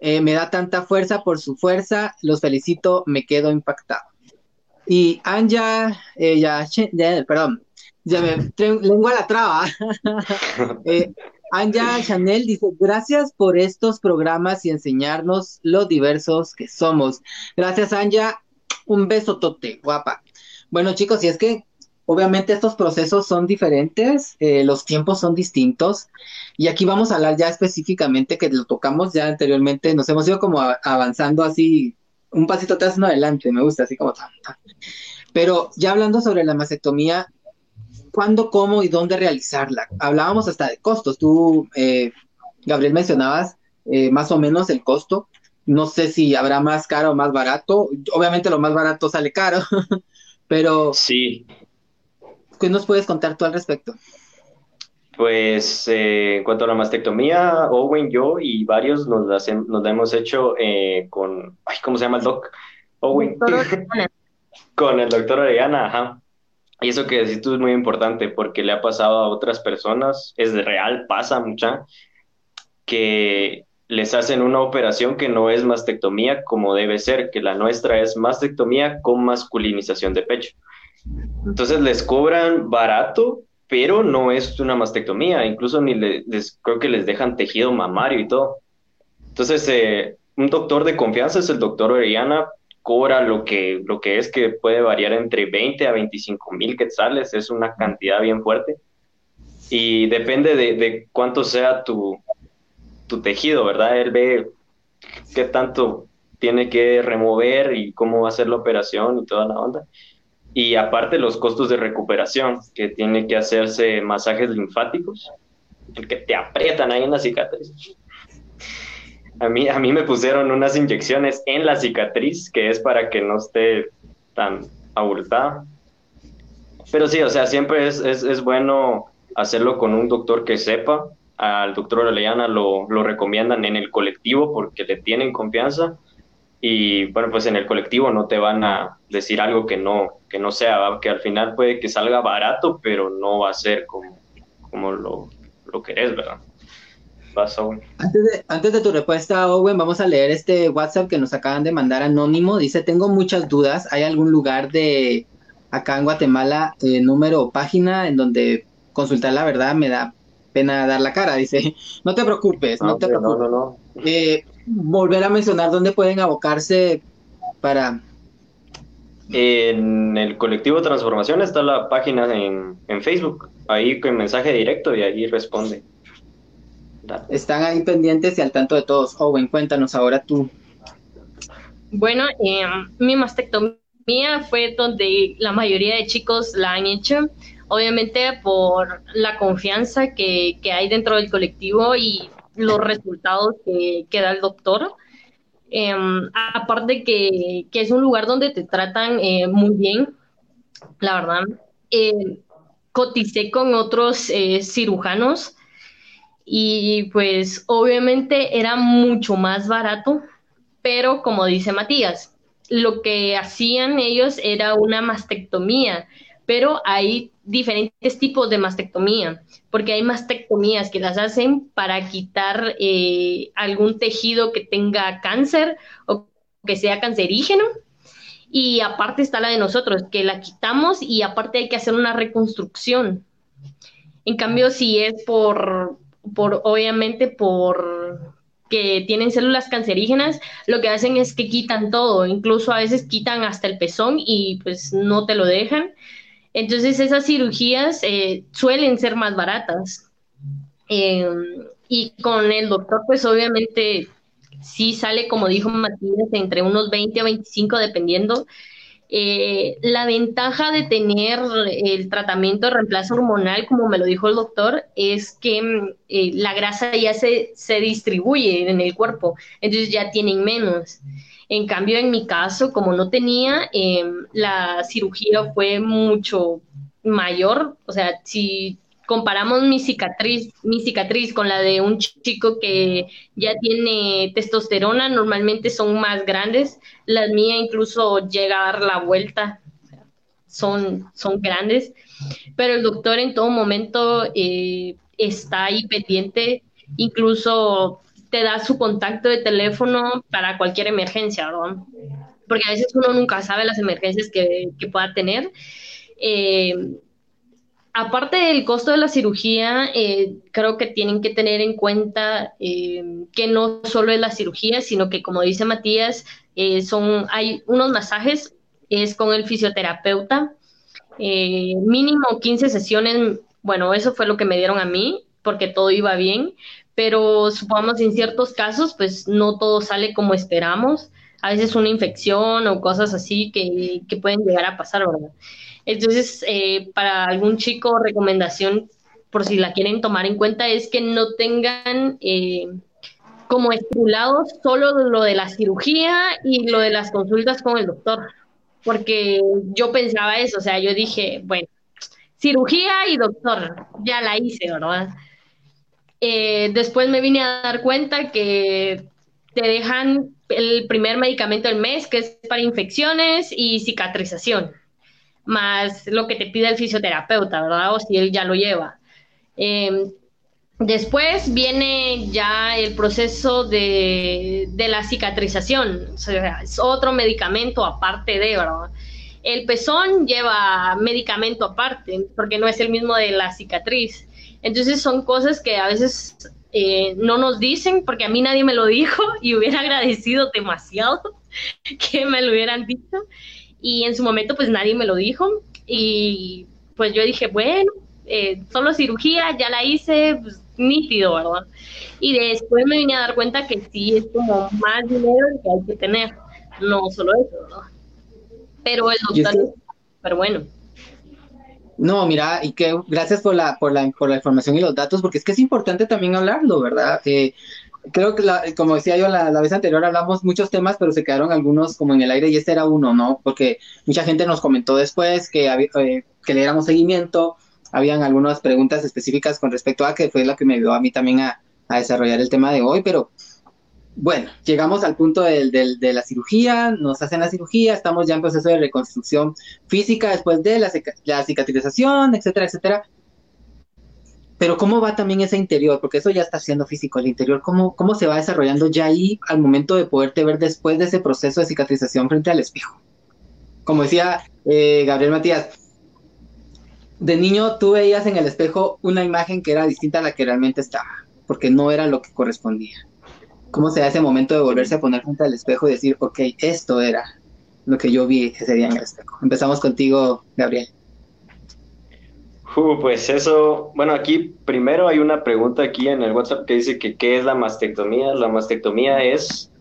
eh, me da tanta fuerza por su fuerza, los felicito, me quedo impactado. Y Anja, eh, ya, perdón, ya me lengua la traba. eh, Anja Chanel dice, gracias por estos programas y enseñarnos lo diversos que somos. Gracias, Anja. Un beso tote, guapa. Bueno, chicos, y es que Obviamente estos procesos son diferentes, eh, los tiempos son distintos y aquí vamos a hablar ya específicamente que lo tocamos ya anteriormente, nos hemos ido como avanzando así un pasito atrás, no adelante, me gusta así como Pero ya hablando sobre la mastectomía, ¿cuándo, cómo y dónde realizarla? Hablábamos hasta de costos, tú, eh, Gabriel, mencionabas eh, más o menos el costo, no sé si habrá más caro o más barato, obviamente lo más barato sale caro, pero... Sí, ¿Qué nos puedes contar tú al respecto? Pues eh, en cuanto a la mastectomía, Owen, yo y varios nos la, nos hemos hecho eh, con, ay, ¿cómo se llama el doc? Owen. con el doctor Orellana, ajá. Y eso que decís tú es muy importante porque le ha pasado a otras personas, es real, pasa mucha, que les hacen una operación que no es mastectomía como debe ser, que la nuestra es mastectomía con masculinización de pecho. Entonces les cobran barato, pero no es una mastectomía, incluso ni les, creo que les dejan tejido mamario y todo. Entonces, eh, un doctor de confianza es el doctor Orellana, cobra lo que, lo que es que puede variar entre 20 a 25 mil quetzales, es una cantidad bien fuerte. Y depende de, de cuánto sea tu, tu tejido, ¿verdad? Él ve qué tanto tiene que remover y cómo va a ser la operación y toda la onda. Y aparte los costos de recuperación, que tiene que hacerse masajes linfáticos, el que te aprietan ahí en la cicatriz. A mí, a mí me pusieron unas inyecciones en la cicatriz, que es para que no esté tan abultada. Pero sí, o sea, siempre es, es, es bueno hacerlo con un doctor que sepa. Al doctor Orellana lo, lo recomiendan en el colectivo porque le tienen confianza y bueno, pues en el colectivo no te van a decir algo que no, que no sea, que al final puede que salga barato, pero no va a ser como, como lo, lo querés, ¿verdad? Antes de, antes de tu respuesta, Owen, vamos a leer este WhatsApp que nos acaban de mandar anónimo. Dice, tengo muchas dudas. ¿Hay algún lugar de acá en Guatemala, eh, número o página en donde consultar la verdad me da pena dar la cara? Dice, no te preocupes, no, te preocupes. No, no, no. Eh, volver a mencionar dónde pueden abocarse para... En el colectivo Transformación está la página en, Facebook, ahí con mensaje directo y ahí responde. Están ahí pendientes y al tanto de todos. Owen, cuéntanos ahora tú. Bueno, eh, mi mastectomía fue donde la mayoría de chicos la han hecho, obviamente por la confianza que, que hay dentro del colectivo y los resultados que, da el doctor. Em, aparte que, que, es un lugar donde te tratan eh, muy bien, la verdad. Eh, coticé con otros eh, cirujanos y pues obviamente era mucho más barato, pero como dice Matías, lo que hacían ellos era una mastectomía, pero hay diferentes tipos de mastectomía, porque hay mastectomías que las hacen para quitar eh, algún tejido que tenga cáncer o que sea cancerígeno. Y aparte está la de nosotros, que la quitamos y aparte hay que hacer una reconstrucción. En cambio, si es por, por obviamente, por que tienen células cancerígenas, lo que hacen es que quitan todo, incluso a veces quitan hasta el pezón y pues no te lo dejan. Entonces esas cirugías eh, suelen ser más baratas. Em, y con el doctor, pues obviamente sí sale, como dijo Matías, entre unos 20 a 25 dependiendo. Eh, la ventaja de tener el tratamiento de reemplazo hormonal, como me lo dijo el doctor, es que mm, eh, la grasa ya se, se distribuye en el cuerpo, entonces ya tienen menos. En cambio, en mi caso, como no tenía, em, la cirugía fue mucho mayor. O sea, si comparamos mi cicatriz, mi cicatriz con la de un chico que ya tiene testosterona, normalmente son más grandes. La mía incluso llega a dar la vuelta. Son, son grandes. Pero el doctor en todo momento eh, está ahí pendiente. Incluso te da su contacto de teléfono para cualquier emergencia, ¿verdad? Porque a veces uno nunca sabe las emergencias que, pueda tener. Eh, aparte del costo de la cirugía, eh, creo que tienen que tener en cuenta eh, que no solo es la cirugía, sino que como dice Matías, son, hay unos masajes, es con el fisioterapeuta, mínimo 15 sesiones, bueno, eso fue lo que me dieron a mí, porque todo iba bien, pero supongamos en ciertos casos, pues no todo sale como esperamos. A veces una infección o cosas así que, que pueden llegar a pasar, ¿verdad? Entonces, eh, para algún chico, recomendación, por si la quieren tomar en cuenta, es que no tengan eh, como estipulado solo lo de la cirugía y lo de las consultas con el doctor, porque yo pensaba eso, o sea, yo dije, bueno, cirugía y doctor, ya la hice, ¿verdad? Eh, después me vine a dar cuenta que te dejan el primer medicamento del mes, que es para infecciones y cicatrización, más lo que te pide el fisioterapeuta, ¿verdad? O si él ya lo lleva. Em, después viene ya el proceso de, de la cicatrización, o sea, es otro medicamento aparte de, ¿verdad? El pezón lleva medicamento aparte, porque no es el mismo de la cicatriz. Entonces son cosas que a veces eh, no nos dicen, porque a mí nadie me lo dijo y hubiera agradecido demasiado que me lo hubieran dicho. Y en su momento pues nadie me lo dijo y pues yo dije, bueno, eh, solo cirugía, ya la hice, pues nítido, ¿verdad? Y después me vine a dar cuenta que sí es como más dinero que hay que tener, no solo eso, ¿verdad? Pero el doctor es súper bueno. No, mira, y que gracias por la, por la, por la información y los datos, porque es que es importante también hablarlo, ¿verdad? Eh, creo que, como decía yo la, vez anterior, hablamos muchos temas, pero se quedaron algunos como en el aire y este era uno, ¿no? Porque mucha gente nos comentó después que, eh, que le diéramos seguimiento, habían algunas preguntas específicas con respecto a que fue lo que me ayudó a mí también a, a desarrollar el tema de hoy, pero bueno, llegamos al punto de, la cirugía, nos hacen la cirugía, estamos ya en proceso de reconstrucción física después de la, la cicatrización, etcétera, etcétera. Pero ¿cómo va también ese interior? Porque eso ya está siendo físico, el interior, ¿cómo, cómo se va desarrollando ya ahí al momento de poderte ver después de ese proceso de cicatrización frente al espejo? Como decía eh, Gabriel Matías, de niño tú veías en el espejo una imagen que era distinta a la que realmente estaba, porque no era lo que correspondía cómo se da ese momento de volverse a poner frente al espejo y decir, ok, esto era lo que yo vi ese día en el espejo. Empezamos contigo, Gabriel. Pues eso, bueno, aquí primero hay una pregunta aquí en el WhatsApp que dice que qué es la mastectomía. La mastectomía es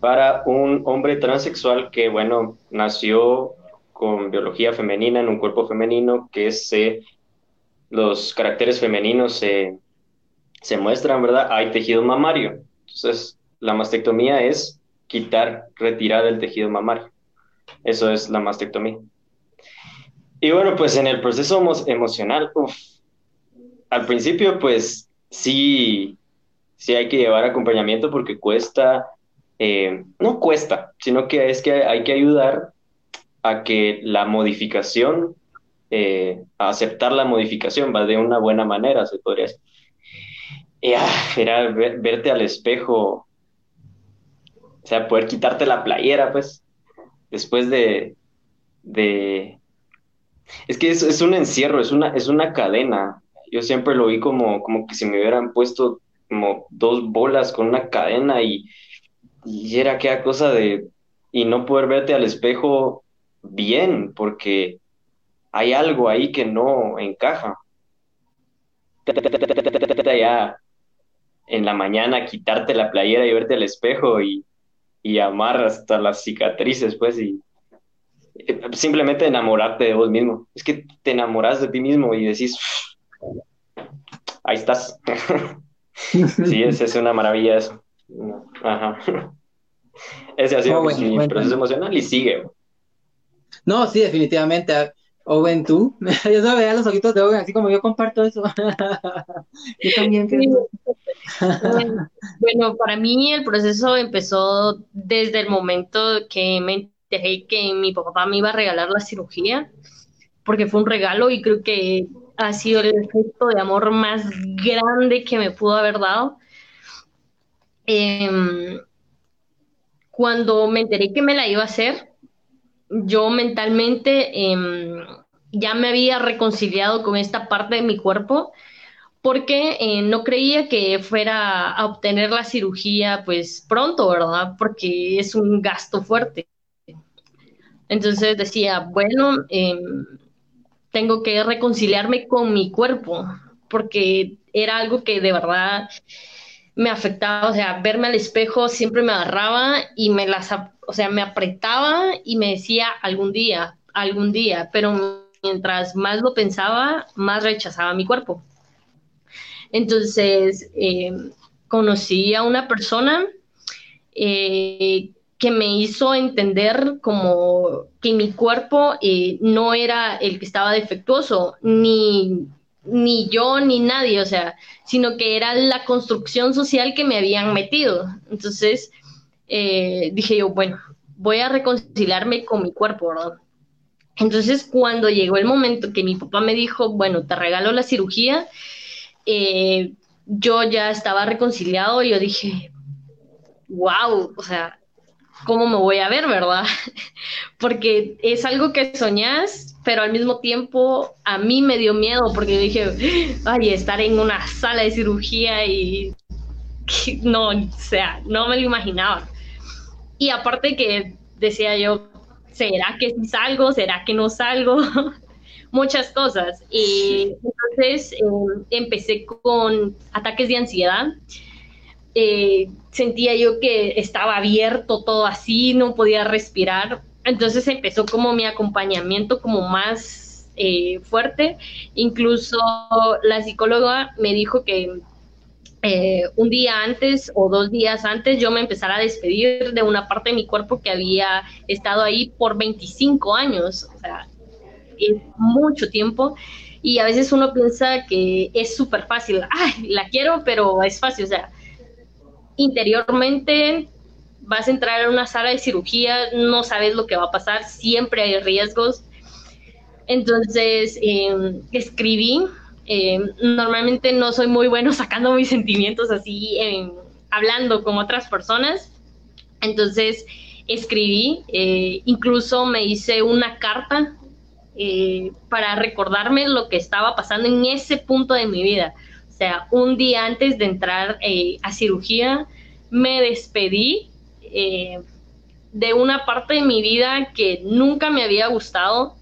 para un hombre transexual que, bueno, nació con biología femenina en un cuerpo femenino, que se, los caracteres femeninos se, se muestran, ¿verdad? Hay tejido mamario. Entonces, la mastectomía es quitar, retirar el tejido mamario. Eso es la mastectomía. Y bueno, pues en el proceso emocional, al principio pues sí, sí hay que llevar acompañamiento porque cuesta, eh, no cuesta, sino que es que hay que ayudar a que la modificación, eh, a aceptar la modificación, va de una buena manera, se podría decir. Ah, era verte al espejo, o sea, poder quitarte la playera, pues, después de, de... Es que es, es un encierro, es una, es una cadena. Yo siempre lo vi como, como que si me hubieran puesto como dos bolas con una cadena y, y era aquella cosa de... y no poder verte al espejo bien, porque hay algo ahí que no encaja. Ya en la mañana quitarte la playera y verte al espejo y, y amar hasta las cicatrices, pues, y simplemente enamorarte de vos mismo. Es que te enamoras de ti mismo y decís, ahí estás. sí, es, es una maravilla eso. Ajá. Ese ha sido Oh, bueno, mi bueno. proceso emocional y sigue. No, sí, definitivamente. Owen, tú. Yo solo veía los ojitos de Owen, así como yo comparto eso. Yo también creo. Bueno, Bueno, para mí el proceso empezó desde el momento que me enteré que mi papá me iba a regalar la cirugía, porque fue un regalo y creo que ha sido el gesto de amor más grande que me pudo haber dado. Em, cuando me enteré que me la iba a hacer, yo mentalmente em, ya me había reconciliado con esta parte de mi cuerpo porque eh, no creía que fuera a obtener la cirugía pues pronto, ¿verdad? Porque es un gasto fuerte. Entonces decía, bueno, eh, tengo que reconciliarme con mi cuerpo, porque era algo que de verdad me afectaba, o sea, verme al espejo siempre me agarraba y me las, o sea, me apretaba y me decía algún día, algún día, pero mientras más lo pensaba, más rechazaba mi cuerpo. Entonces, eh, conocí a una persona eh, que me hizo entender como que mi cuerpo eh, no era el que estaba defectuoso, ni, ni yo ni nadie, o sea, sino que era la construcción social que me habían metido. Entonces, eh, dije yo, bueno, voy a reconciliarme con mi cuerpo, ¿verdad? Entonces, cuando llegó el momento que mi papá me dijo, bueno, te regalo la cirugía, eh, yo ya estaba reconciliado y yo dije, wow, o sea, ¿cómo me voy a ver, verdad? Porque es algo que soñás, pero al mismo tiempo a mí me dio miedo porque dije, ay, estar en una sala de cirugía y no, o sea, no me lo imaginaba. Y aparte que decía yo, ¿será que sí salgo? ¿Será que no salgo? muchas cosas. Y entonces eh, empecé con ataques de ansiedad. Eh, sentía yo que estaba abierto todo así, no podía respirar. Entonces empezó como mi acompañamiento como más eh, fuerte. Incluso la psicóloga me dijo que eh, un día antes o dos días antes yo me empezara a despedir de una parte de mi cuerpo que había estado ahí por 25 años. O sea, es mucho tiempo y a veces uno piensa que es súper fácil, ay, la quiero, pero es fácil, o sea, interiormente vas a entrar a una sala de cirugía, no sabes lo que va a pasar, siempre hay riesgos. Entonces, eh, escribí, eh, normalmente no soy muy bueno sacando mis sentimientos así, eh, hablando con otras personas, entonces escribí, incluso me hice una carta eh, para recordarme lo que estaba pasando en ese punto de mi vida. Sea, un día antes de entrar eh, a cirugía, me despedí eh, de una parte de mi vida que nunca me había gustado,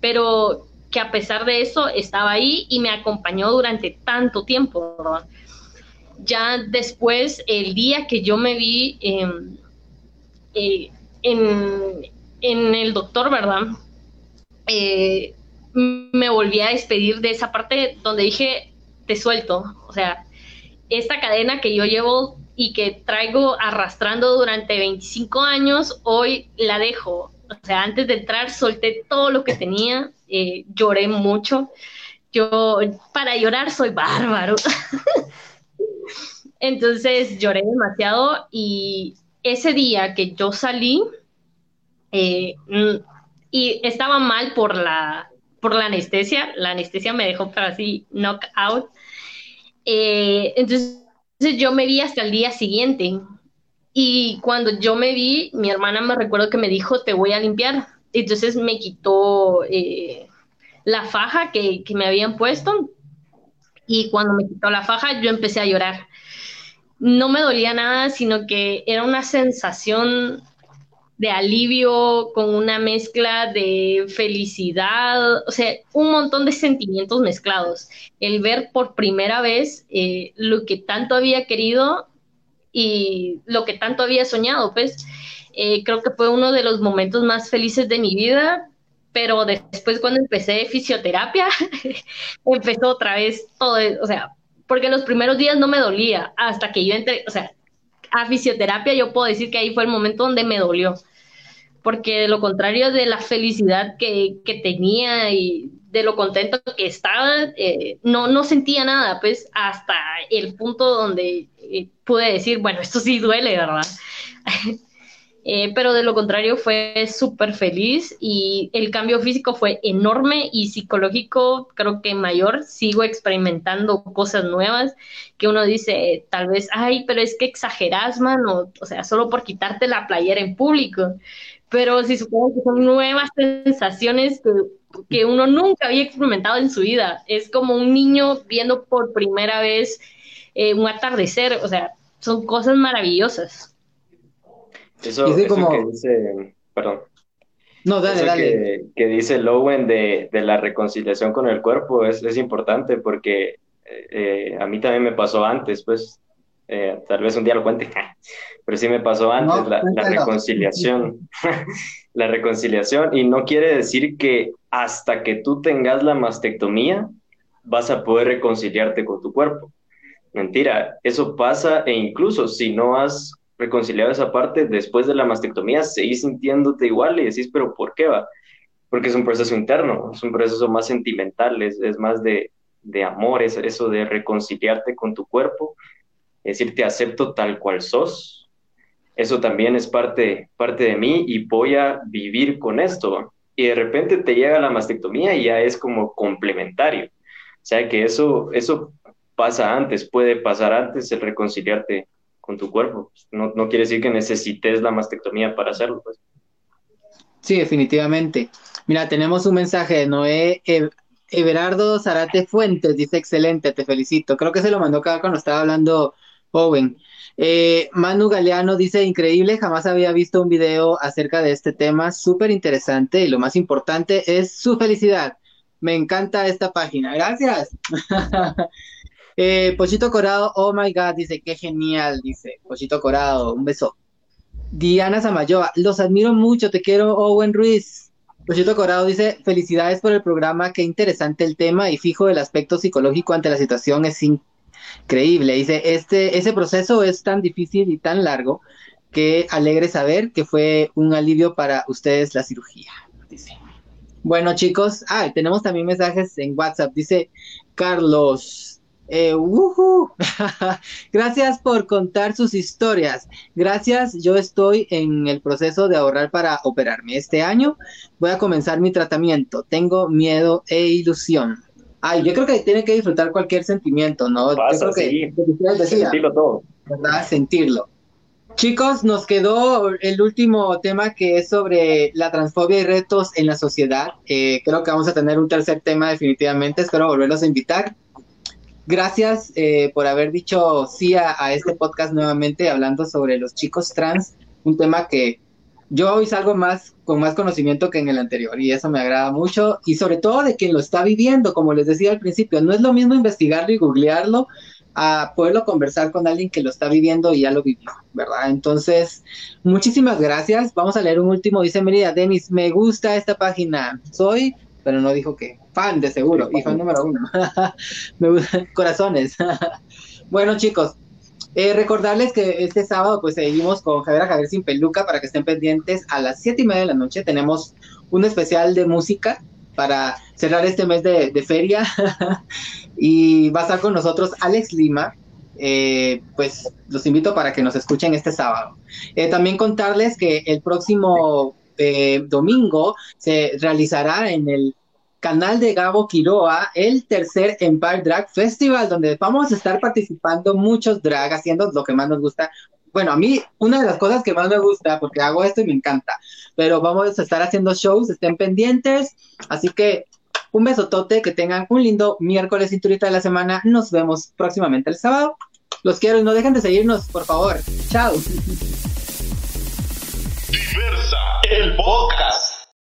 pero que a pesar de eso estaba ahí y me acompañó durante tanto tiempo. Ya después, el día que yo me vi em, en, en el doctor, ¿verdad? eh, me volví a despedir de esa parte donde dije, suelto. O sea, esta cadena que yo llevo y que traigo arrastrando durante 25 años, hoy la dejo. O sea, antes de entrar solté todo lo que tenía, eh, lloré mucho. Yo, para llorar, soy bárbaro. Entonces lloré demasiado y ese día que yo salí, eh, y estaba mal por la, por la anestesia, la anestesia me dejó para así knockout. Eh, entonces yo me vi hasta el día siguiente Y cuando yo me vi, mi hermana me recuerdo que me dijo, te voy a limpiar. Entonces me quitó eh, la faja que, que me habían puesto y cuando me quitó la faja yo empecé a llorar. No me dolía nada, sino que era una sensación de alivio con una mezcla de felicidad, o sea, un montón de sentimientos mezclados. El ver por primera vez eh, lo que tanto había querido y lo que tanto había soñado, pues eh, creo que fue uno de los momentos más felices de mi vida pero después cuando empecé fisioterapia, empezó otra vez todo, o sea, porque los primeros días no me dolía, hasta que yo entré, o sea, a fisioterapia yo puedo decir que ahí fue el momento donde me dolió, porque de lo contrario de la felicidad que, que tenía y de lo contento que estaba, eh, no, no sentía nada, pues hasta el punto donde eh, pude decir, bueno, esto sí duele, ¿verdad? Eh, pero de lo contrario fue súper feliz y el cambio físico fue enorme y psicológico creo que mayor. Sigo experimentando cosas nuevas que uno dice, tal vez, ay, pero es que exageras, man, o, sea, solo por quitarte la playera en público. Pero si supongo que son nuevas sensaciones que, que uno nunca había experimentado en su vida. Es como un niño viendo por primera vez eh, un atardecer, o sea, son cosas maravillosas. Eso, que dice, perdón. No, dale, dale. Que, dice Lowen de, de, la reconciliación con el cuerpo es, es importante porque eh, a mí también me pasó antes, pues, eh, tal vez un día lo cuente, pero sí me pasó antes la, la, reconciliación, la reconciliación, y no quiere decir que hasta que tú tengas la mastectomía vas a poder reconciliarte con tu cuerpo. Mentira, eso pasa e incluso si no has reconciliado esa parte, después de la mastectomía seguís sintiéndote igual y decís, pero ¿por qué va? Porque es un proceso interno, es un proceso más sentimental, es, es más de, de amor, es eso de reconciliarte con tu cuerpo, decir, te acepto tal cual sos. Eso también es parte, parte de mí y voy a vivir con esto. Y de repente te llega la mastectomía y ya es como complementario. O sea que eso, eso pasa antes, puede pasar antes el reconciliarte con tu cuerpo. No, no, quiere decir que necesites la mastectomía para hacerlo. Pues. Sí, definitivamente. Mira, tenemos un mensaje de Noé Everardo Zarate Fuentes, dice excelente, te felicito. Creo que se lo mandó acá cuando estaba hablando Owen. Eh, Manu Galeano dice, increíble, jamás había visto un video acerca de este tema, súper interesante y lo más importante es su felicidad. Me encanta esta página, gracias. Eh, Pochito Corado, oh my god, dice, qué genial, dice Pochito Corado, un beso. Diana Samayoa, los admiro mucho, te quiero, Owen Ruiz. Pochito Corado dice, felicidades por el programa, qué interesante el tema y fijo el aspecto psicológico ante la situación es increíble. Dice, este, ese proceso es tan difícil y tan largo que alegre saber que fue un alivio para ustedes la cirugía. Dice. Bueno, chicos, ah, tenemos también mensajes en WhatsApp. Dice Carlos, eh, Gracias por contar sus historias. Gracias, yo estoy en el proceso de ahorrar para operarme. Este año voy a comenzar mi tratamiento. Tengo miedo e ilusión. Ay, yo creo que tiene que disfrutar cualquier sentimiento, ¿no? Pasa, yo creo que, sentirlo todo. ¿Verdad? Sentirlo. Chicos, nos quedó el último tema que es sobre la transfobia y retos en la sociedad. Eh, creo que vamos a tener un tercer tema definitivamente. Espero volverlos a invitar. Gracias eh, por haber dicho sí a, este podcast nuevamente hablando sobre los chicos trans, un tema que yo hoy salgo más con más conocimiento que en el anterior y eso me agrada mucho y sobre todo de quien lo está viviendo, como les decía al principio, no es lo mismo investigarlo y googlearlo a poderlo conversar con alguien que lo está viviendo y ya lo vivió, ¿verdad? Entonces, muchísimas gracias. Vamos a leer un último, dice Merida, Denis, me gusta esta página, soy pero no dijo que fan de seguro, y fan número uno. Corazones. bueno, chicos, eh, recordarles que este sábado pues seguimos con Javier a Javier sin peluca para que estén pendientes a las siete y media de la noche. Tenemos un especial de música para cerrar este mes de, feria y va a estar con nosotros Alex Lima. Eh, pues los invito para que nos escuchen este sábado. Eh, también contarles que el próximo domingo se realizará en el canal de Gabo Quiroa el tercer Empire Drag Festival, donde vamos a estar participando muchos drag, haciendo lo que más nos gusta, bueno, a mí una de las cosas que más me gusta, porque hago esto y me encanta, pero vamos a estar haciendo shows, estén pendientes, así que un besotote, que tengan un lindo miércoles cinturita de la semana, nos vemos próximamente el sábado. Los quiero y no dejen de seguirnos, por favor. Chao. Diversa, el podcast.